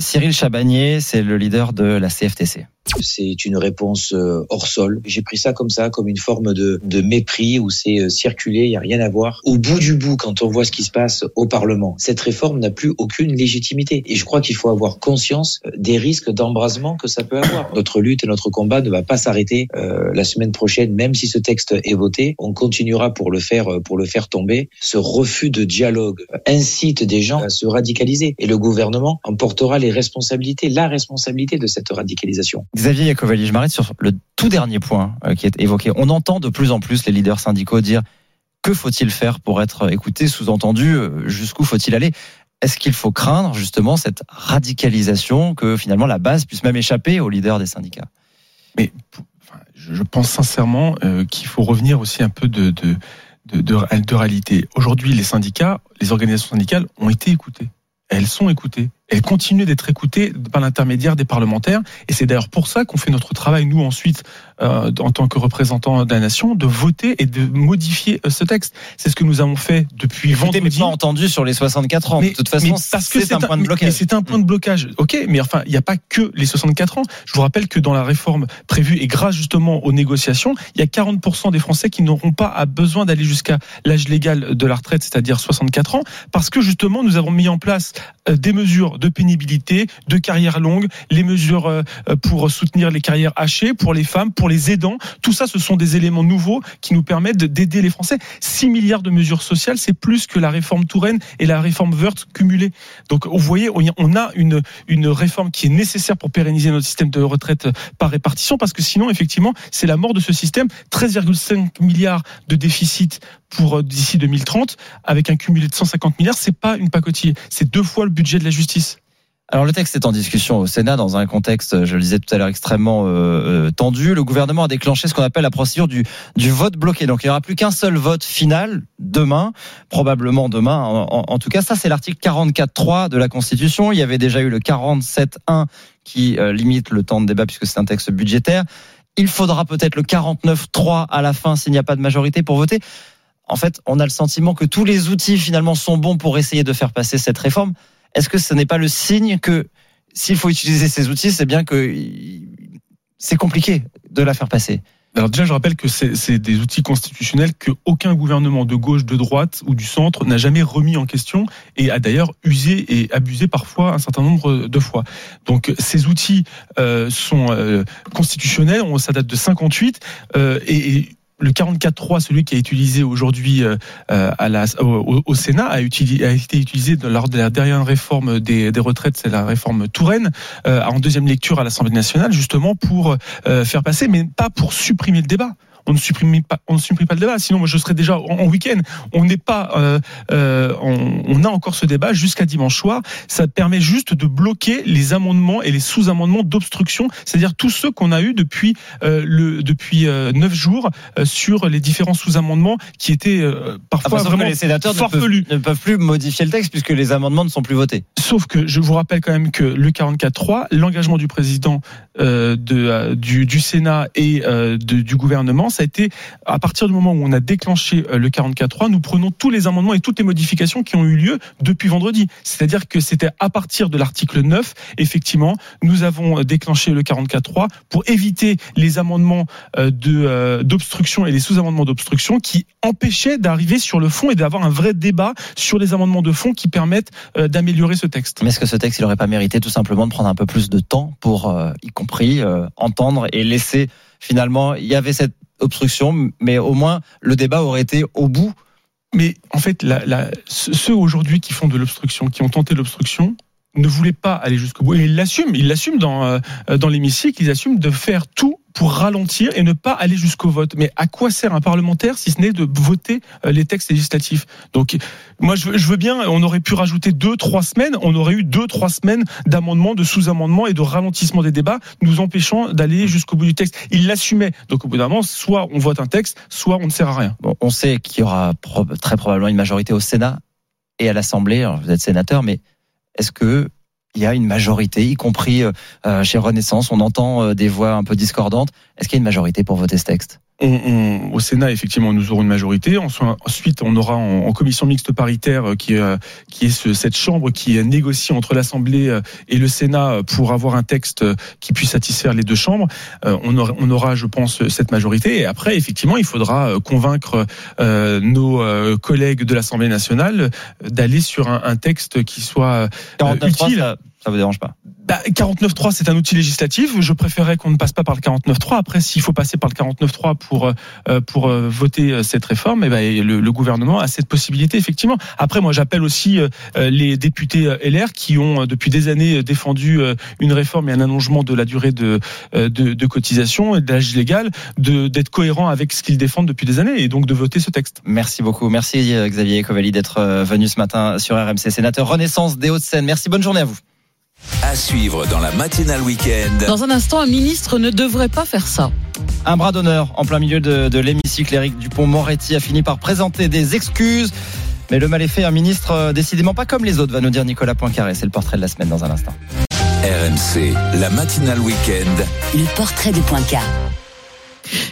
[SPEAKER 3] Cyril Chabagnier, c'est le leader de la CFTC.
[SPEAKER 40] C'est une réponse euh, hors sol. J'ai pris ça comme ça, comme une forme de, de mépris où c'est euh, circulé, il n'y a rien à voir. Au bout du bout, quand on voit ce qui se passe au Parlement, cette réforme n'a plus aucune légitimité. Et je crois qu'il faut avoir conscience euh, des risques d'embrasement que ça peut avoir. Notre lutte et notre combat ne va pas s'arrêter euh, la semaine prochaine, même si ce texte est voté. On continuera pour le faire, pour le faire tomber. Ce refus de dialogue incite des gens à se radicaliser. Et le gouvernement en portera les responsabilités, la responsabilité de cette radicalisation.
[SPEAKER 3] Xavier Iacovelli, je m'arrête sur le tout dernier point euh, qui est évoqué. On entend de plus en plus les leaders syndicaux dire que faut-il faire pour être écouté, sous-entendu, euh, jusqu'où faut-il aller? Est-ce qu'il faut craindre justement cette radicalisation que finalement la base puisse même échapper aux leaders des syndicats?
[SPEAKER 39] Mais je pense sincèrement euh, qu'il faut revenir aussi un peu de, de, réalité. Aujourd'hui, les syndicats, les organisations syndicales ont été écoutées. Elles sont écoutées elle continue d'être écoutée par l'intermédiaire des parlementaires. Et c'est d'ailleurs pour ça qu'on fait notre travail, nous, ensuite, euh, en tant que représentants de la nation, de voter et de modifier euh, ce texte. C'est ce que nous avons fait depuis vendredi.
[SPEAKER 3] Mais pas entendu sur les 64 ans. de toute façon, c'est un, point de blocage.
[SPEAKER 39] C'est un point de blocage. OK, mais enfin, il n'y a pas que les 64 ans. Je vous rappelle que dans la réforme prévue et grâce justement aux négociations, il y a 40% des Français qui n'auront pas besoin d'aller jusqu'à l'âge légal de la retraite, c'est-à-dire 64 ans, parce que justement, nous avons mis en place euh, des mesures de pénibilité, de carrière longue, les mesures euh, pour soutenir les carrières hachées, pour les femmes, pour les aidants. Tout ça, ce sont des éléments nouveaux qui nous permettent d'aider les Français. 6 milliards de mesures sociales, c'est plus que la réforme Touraine et la réforme Wörth cumulées. Donc, vous voyez, on a une, une réforme qui est nécessaire pour pérenniser notre système de retraite par répartition, parce que sinon, effectivement, c'est la mort de ce système. 13,5 milliards de déficit pour euh, d'ici 2030, avec un cumulé de 150 milliards, c'est pas une pacotille. C'est deux fois le budget de la justice.
[SPEAKER 3] Alors le texte est en discussion au Sénat dans un contexte, je le disais tout à l'heure, extrêmement euh, euh, tendu. Le gouvernement a déclenché ce qu'on appelle la procédure du, vote bloqué. Donc il n'y aura plus qu'un seul vote final demain, probablement demain. En tout cas, ça c'est l'article 44.3 de la Constitution. Il y avait déjà eu le 47.1 qui limite le temps de débat puisque c'est un texte budgétaire. Il faudra peut-être le 49.3 à la fin s'il n'y a pas de majorité pour voter en fait, on a le sentiment que tous les outils finalement sont bons pour essayer de faire passer cette réforme. Est-ce que ce n'est pas le signe que s'il faut utiliser ces outils, c'est bien que c'est compliqué de la faire passer?
[SPEAKER 39] Alors déjà, je rappelle que c'est des outils constitutionnels que aucun gouvernement de gauche, de droite ou du centre n'a jamais remis en question et a d'ailleurs usé et abusé parfois un certain nombre de fois. Donc ces outils euh, sont euh, constitutionnels, ça date de 58 euh, et, le 44.3, celui qui est utilisé aujourd'hui euh, euh, au, Sénat, a, utilisé, a, été utilisé lors de la dernière réforme des, des retraites, c'est la réforme Touraine, euh, en deuxième lecture à l'Assemblée nationale, justement pour faire passer, mais pas pour supprimer le débat on ne supprime pas, on ne supprime pas le débat. Sinon, moi, je serais déjà en, en week-end. On n'est pas, euh, euh, on, on a encore ce débat jusqu'à dimanche soir. Ça permet juste de bloquer les amendements et les sous-amendements d'obstruction, c'est-à-dire tous ceux qu'on a eu depuis euh, le depuis euh, neuf jours euh, sur les différents sous-amendements qui étaient euh, parfois
[SPEAKER 3] que
[SPEAKER 39] vraiment
[SPEAKER 3] les sénateurs ne peuvent,
[SPEAKER 39] farfelus.
[SPEAKER 3] ne peuvent plus modifier le texte puisque les amendements ne sont plus votés.
[SPEAKER 39] Sauf que je vous rappelle quand même que le 44.3, l'engagement du président euh, de, du, du Sénat et euh, de- du gouvernement, ça a été à partir du moment où on a déclenché euh, le 44.3, nous prenons tous les amendements et toutes les modifications qui ont eu lieu depuis vendredi. C'est-à-dire que c'était à partir de l'article 9, effectivement, nous avons déclenché le 44.3 pour éviter les amendements euh, euh, d'obstruction et les sous-amendements d'obstruction qui empêchaient d'arriver sur le fond et d'avoir un vrai débat sur les amendements de fond qui permettent euh, d'améliorer ce texte.
[SPEAKER 3] Mais est-ce que ce texte, il n'aurait pas mérité tout simplement de prendre un peu plus de temps pour, euh, y compris, euh, entendre et laisser finalement, il y avait cette obstruction, mais au moins le débat aurait été au bout.
[SPEAKER 39] Mais en fait, ceux aujourd'hui qui font de l'obstruction, qui ont tenté l'obstruction, ne voulaient pas aller jusqu'au bout. Et ils l'assument, ils l'assument dans, euh, dans l'hémicycle, ils assument de faire tout pour ralentir et ne pas aller jusqu'au vote. Mais à quoi sert un parlementaire si ce n'est de voter euh, les textes législatifs? Donc, moi, je veux, bien, on aurait pu rajouter deux, trois semaines, on aurait eu deux, trois semaines d'amendements, de sous-amendements et de ralentissement des débats, nous empêchant d'aller jusqu'au bout du texte. Ils l'assumaient. Donc, au bout d'un moment, soit on vote un texte, soit on ne sert à rien.
[SPEAKER 3] Bon, on sait qu'il y aura très probablement une majorité au Sénat et à l'Assemblée. Vous êtes sénateur, mais est-ce que il y a une majorité, y compris euh, chez Renaissance, on entend euh, des voix un peu discordantes. Est-ce qu'il y a une majorité pour voter ce texte?
[SPEAKER 39] On, on- au Sénat, effectivement, nous aurons une majorité. Ensuite, on aura en, en commission mixte paritaire, euh, qui, est, euh, qui est ce- cette chambre qui négocie entre l'Assemblée euh, et le Sénat pour avoir un texte qui puisse satisfaire les deux chambres. Euh, On aura, on aura, je pense, cette majorité. Et après, effectivement, il faudra convaincre euh, nos collègues de l'Assemblée nationale d'aller sur un, un texte qui soit
[SPEAKER 3] 49.3,
[SPEAKER 39] utile.
[SPEAKER 3] Ça, vous dérange pas
[SPEAKER 39] Bah, 49.3, c'est un outil législatif. Je préférerais qu'on ne passe pas par le 49.3. Après, s'il faut passer par le 49.3 pour euh, pour euh, voter euh, cette réforme, eh ben, le, le gouvernement a cette possibilité effectivement. Après, moi, j'appelle aussi euh, euh, les députés euh, LR qui ont euh, depuis des années défendu euh, une réforme et un allongement de la durée de euh, de, de cotisation et de l'âge légal, de d'être cohérent avec ce qu'ils défendent depuis des années et donc de voter ce texte.
[SPEAKER 3] Merci beaucoup. Merci euh, Xavier Covali d'être euh, venu ce matin sur RMC, sénateur Renaissance des Hauts-de-Seine. Merci, bonne journée à vous.
[SPEAKER 19] À suivre dans la matinale week-end.
[SPEAKER 18] Dans un instant, un ministre ne devrait pas faire ça.
[SPEAKER 3] Un bras d'honneur en plein milieu de, de l'hémicycle. Éric Dupont-Moretti a fini par présenter des excuses. Mais le mal est fait, un ministre euh, décidément pas comme les autres, va nous dire Nicolas Poincaré. C'est le portrait de la semaine dans un instant.
[SPEAKER 19] RMC, la matinale week-end.
[SPEAKER 1] Le portrait de Poincaré.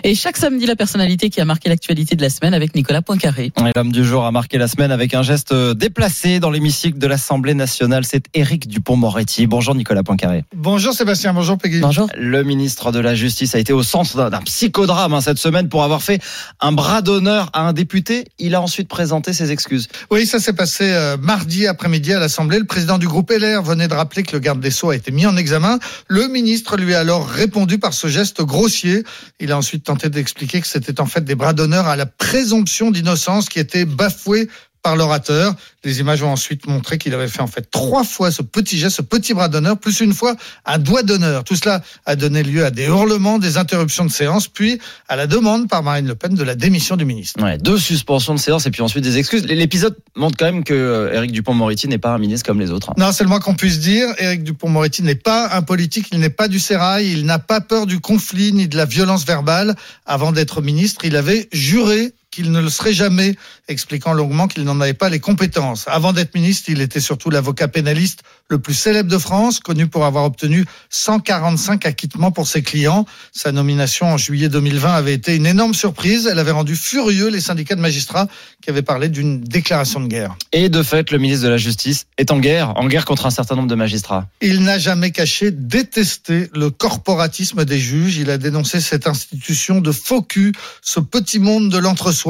[SPEAKER 18] Et chaque samedi, la personnalité qui a marqué l'actualité de la semaine avec Nicolas Poincaré.
[SPEAKER 3] Et l'homme du jour a marqué la semaine avec un geste euh, déplacé dans l'hémicycle de l'Assemblée nationale. C'est Éric Dupont-Moretti. Bonjour Nicolas Poincaré.
[SPEAKER 41] Bonjour Sébastien, bonjour Peggy.
[SPEAKER 18] Bonjour.
[SPEAKER 3] Le ministre de la Justice a été au centre d'un- d'un psychodrame hein, cette semaine pour avoir fait un bras d'honneur à un député. Il a ensuite présenté ses excuses.
[SPEAKER 41] Oui, ça s'est passé euh, mardi après-midi à l'Assemblée. Le président du groupe LR venait de rappeler que le garde des Sceaux a été mis en examen. Le ministre lui a alors répondu par ce geste grossier. Il a ensuite tenté d'expliquer que c'était en fait des bras d'honneur à la présomption d'innocence qui était bafouée par l'orateur. Les images ont ensuite montré qu'il avait fait en fait trois fois ce petit geste, ce petit bras d'honneur, plus une fois un doigt d'honneur. Tout cela a donné lieu à des hurlements, des interruptions de séance, puis à la demande par Marine Le Pen de la démission du ministre.
[SPEAKER 3] Ouais, deux suspensions de séance et puis ensuite des excuses. L'épisode montre quand même que euh, Éric Dupont-Moretti n'est pas un ministre comme les autres. hein.
[SPEAKER 41] Non, c'est le moins qu'on puisse dire. Éric Dupont-Moretti n'est pas un politique, il n'est pas du sérail, il n'a pas peur du conflit ni de la violence verbale. Avant d'être ministre, il avait juré qu'il ne le serait jamais, expliquant longuement qu'il n'en avait pas les compétences. Avant d'être ministre, il était surtout l'avocat pénaliste le plus célèbre de France, connu pour avoir obtenu 145 acquittements pour ses clients. Sa nomination en juillet 2020 avait été une énorme surprise. Elle avait rendu furieux les syndicats de magistrats qui avaient parlé d'une déclaration de guerre.
[SPEAKER 3] Et de fait, le ministre de la Justice est en guerre, en guerre contre un certain nombre de magistrats.
[SPEAKER 41] Il n'a jamais caché détester le corporatisme des juges. Il a dénoncé cette institution de faux cul, ce petit monde de l'entre-soi.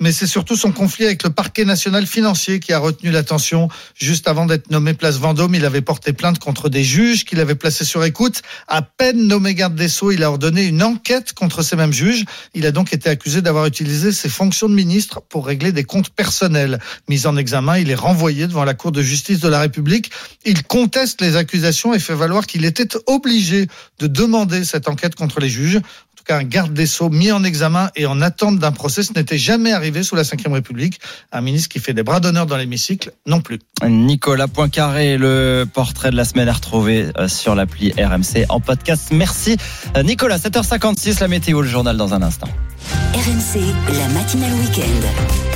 [SPEAKER 41] Mais c'est surtout son conflit avec le parquet national financier qui a retenu l'attention. Juste avant d'être nommé place Vendôme, il avait porté plainte contre des juges qu'il avait placés sur écoute. À peine nommé garde des Sceaux, il a ordonné une enquête contre ces mêmes juges. Il a donc été accusé d'avoir utilisé ses fonctions de ministre pour régler des comptes personnels. Mis en examen, il est renvoyé devant la Cour de justice de la République. Il conteste les accusations et fait valoir qu'il était obligé de demander cette enquête contre les juges. En tout cas un garde des Sceaux mis en examen et en attente d'un procès. Ce n'était jamais arrivé sous la Ve République. Un ministre qui fait des bras d'honneur dans l'hémicycle, non plus.
[SPEAKER 3] Nicolas Poincaré, le portrait de la semaine à retrouver euh, sur l'appli RMC en podcast. Merci euh, Nicolas, 7h56, la météo, le journal dans un instant.
[SPEAKER 1] RMC, la matinale week-end.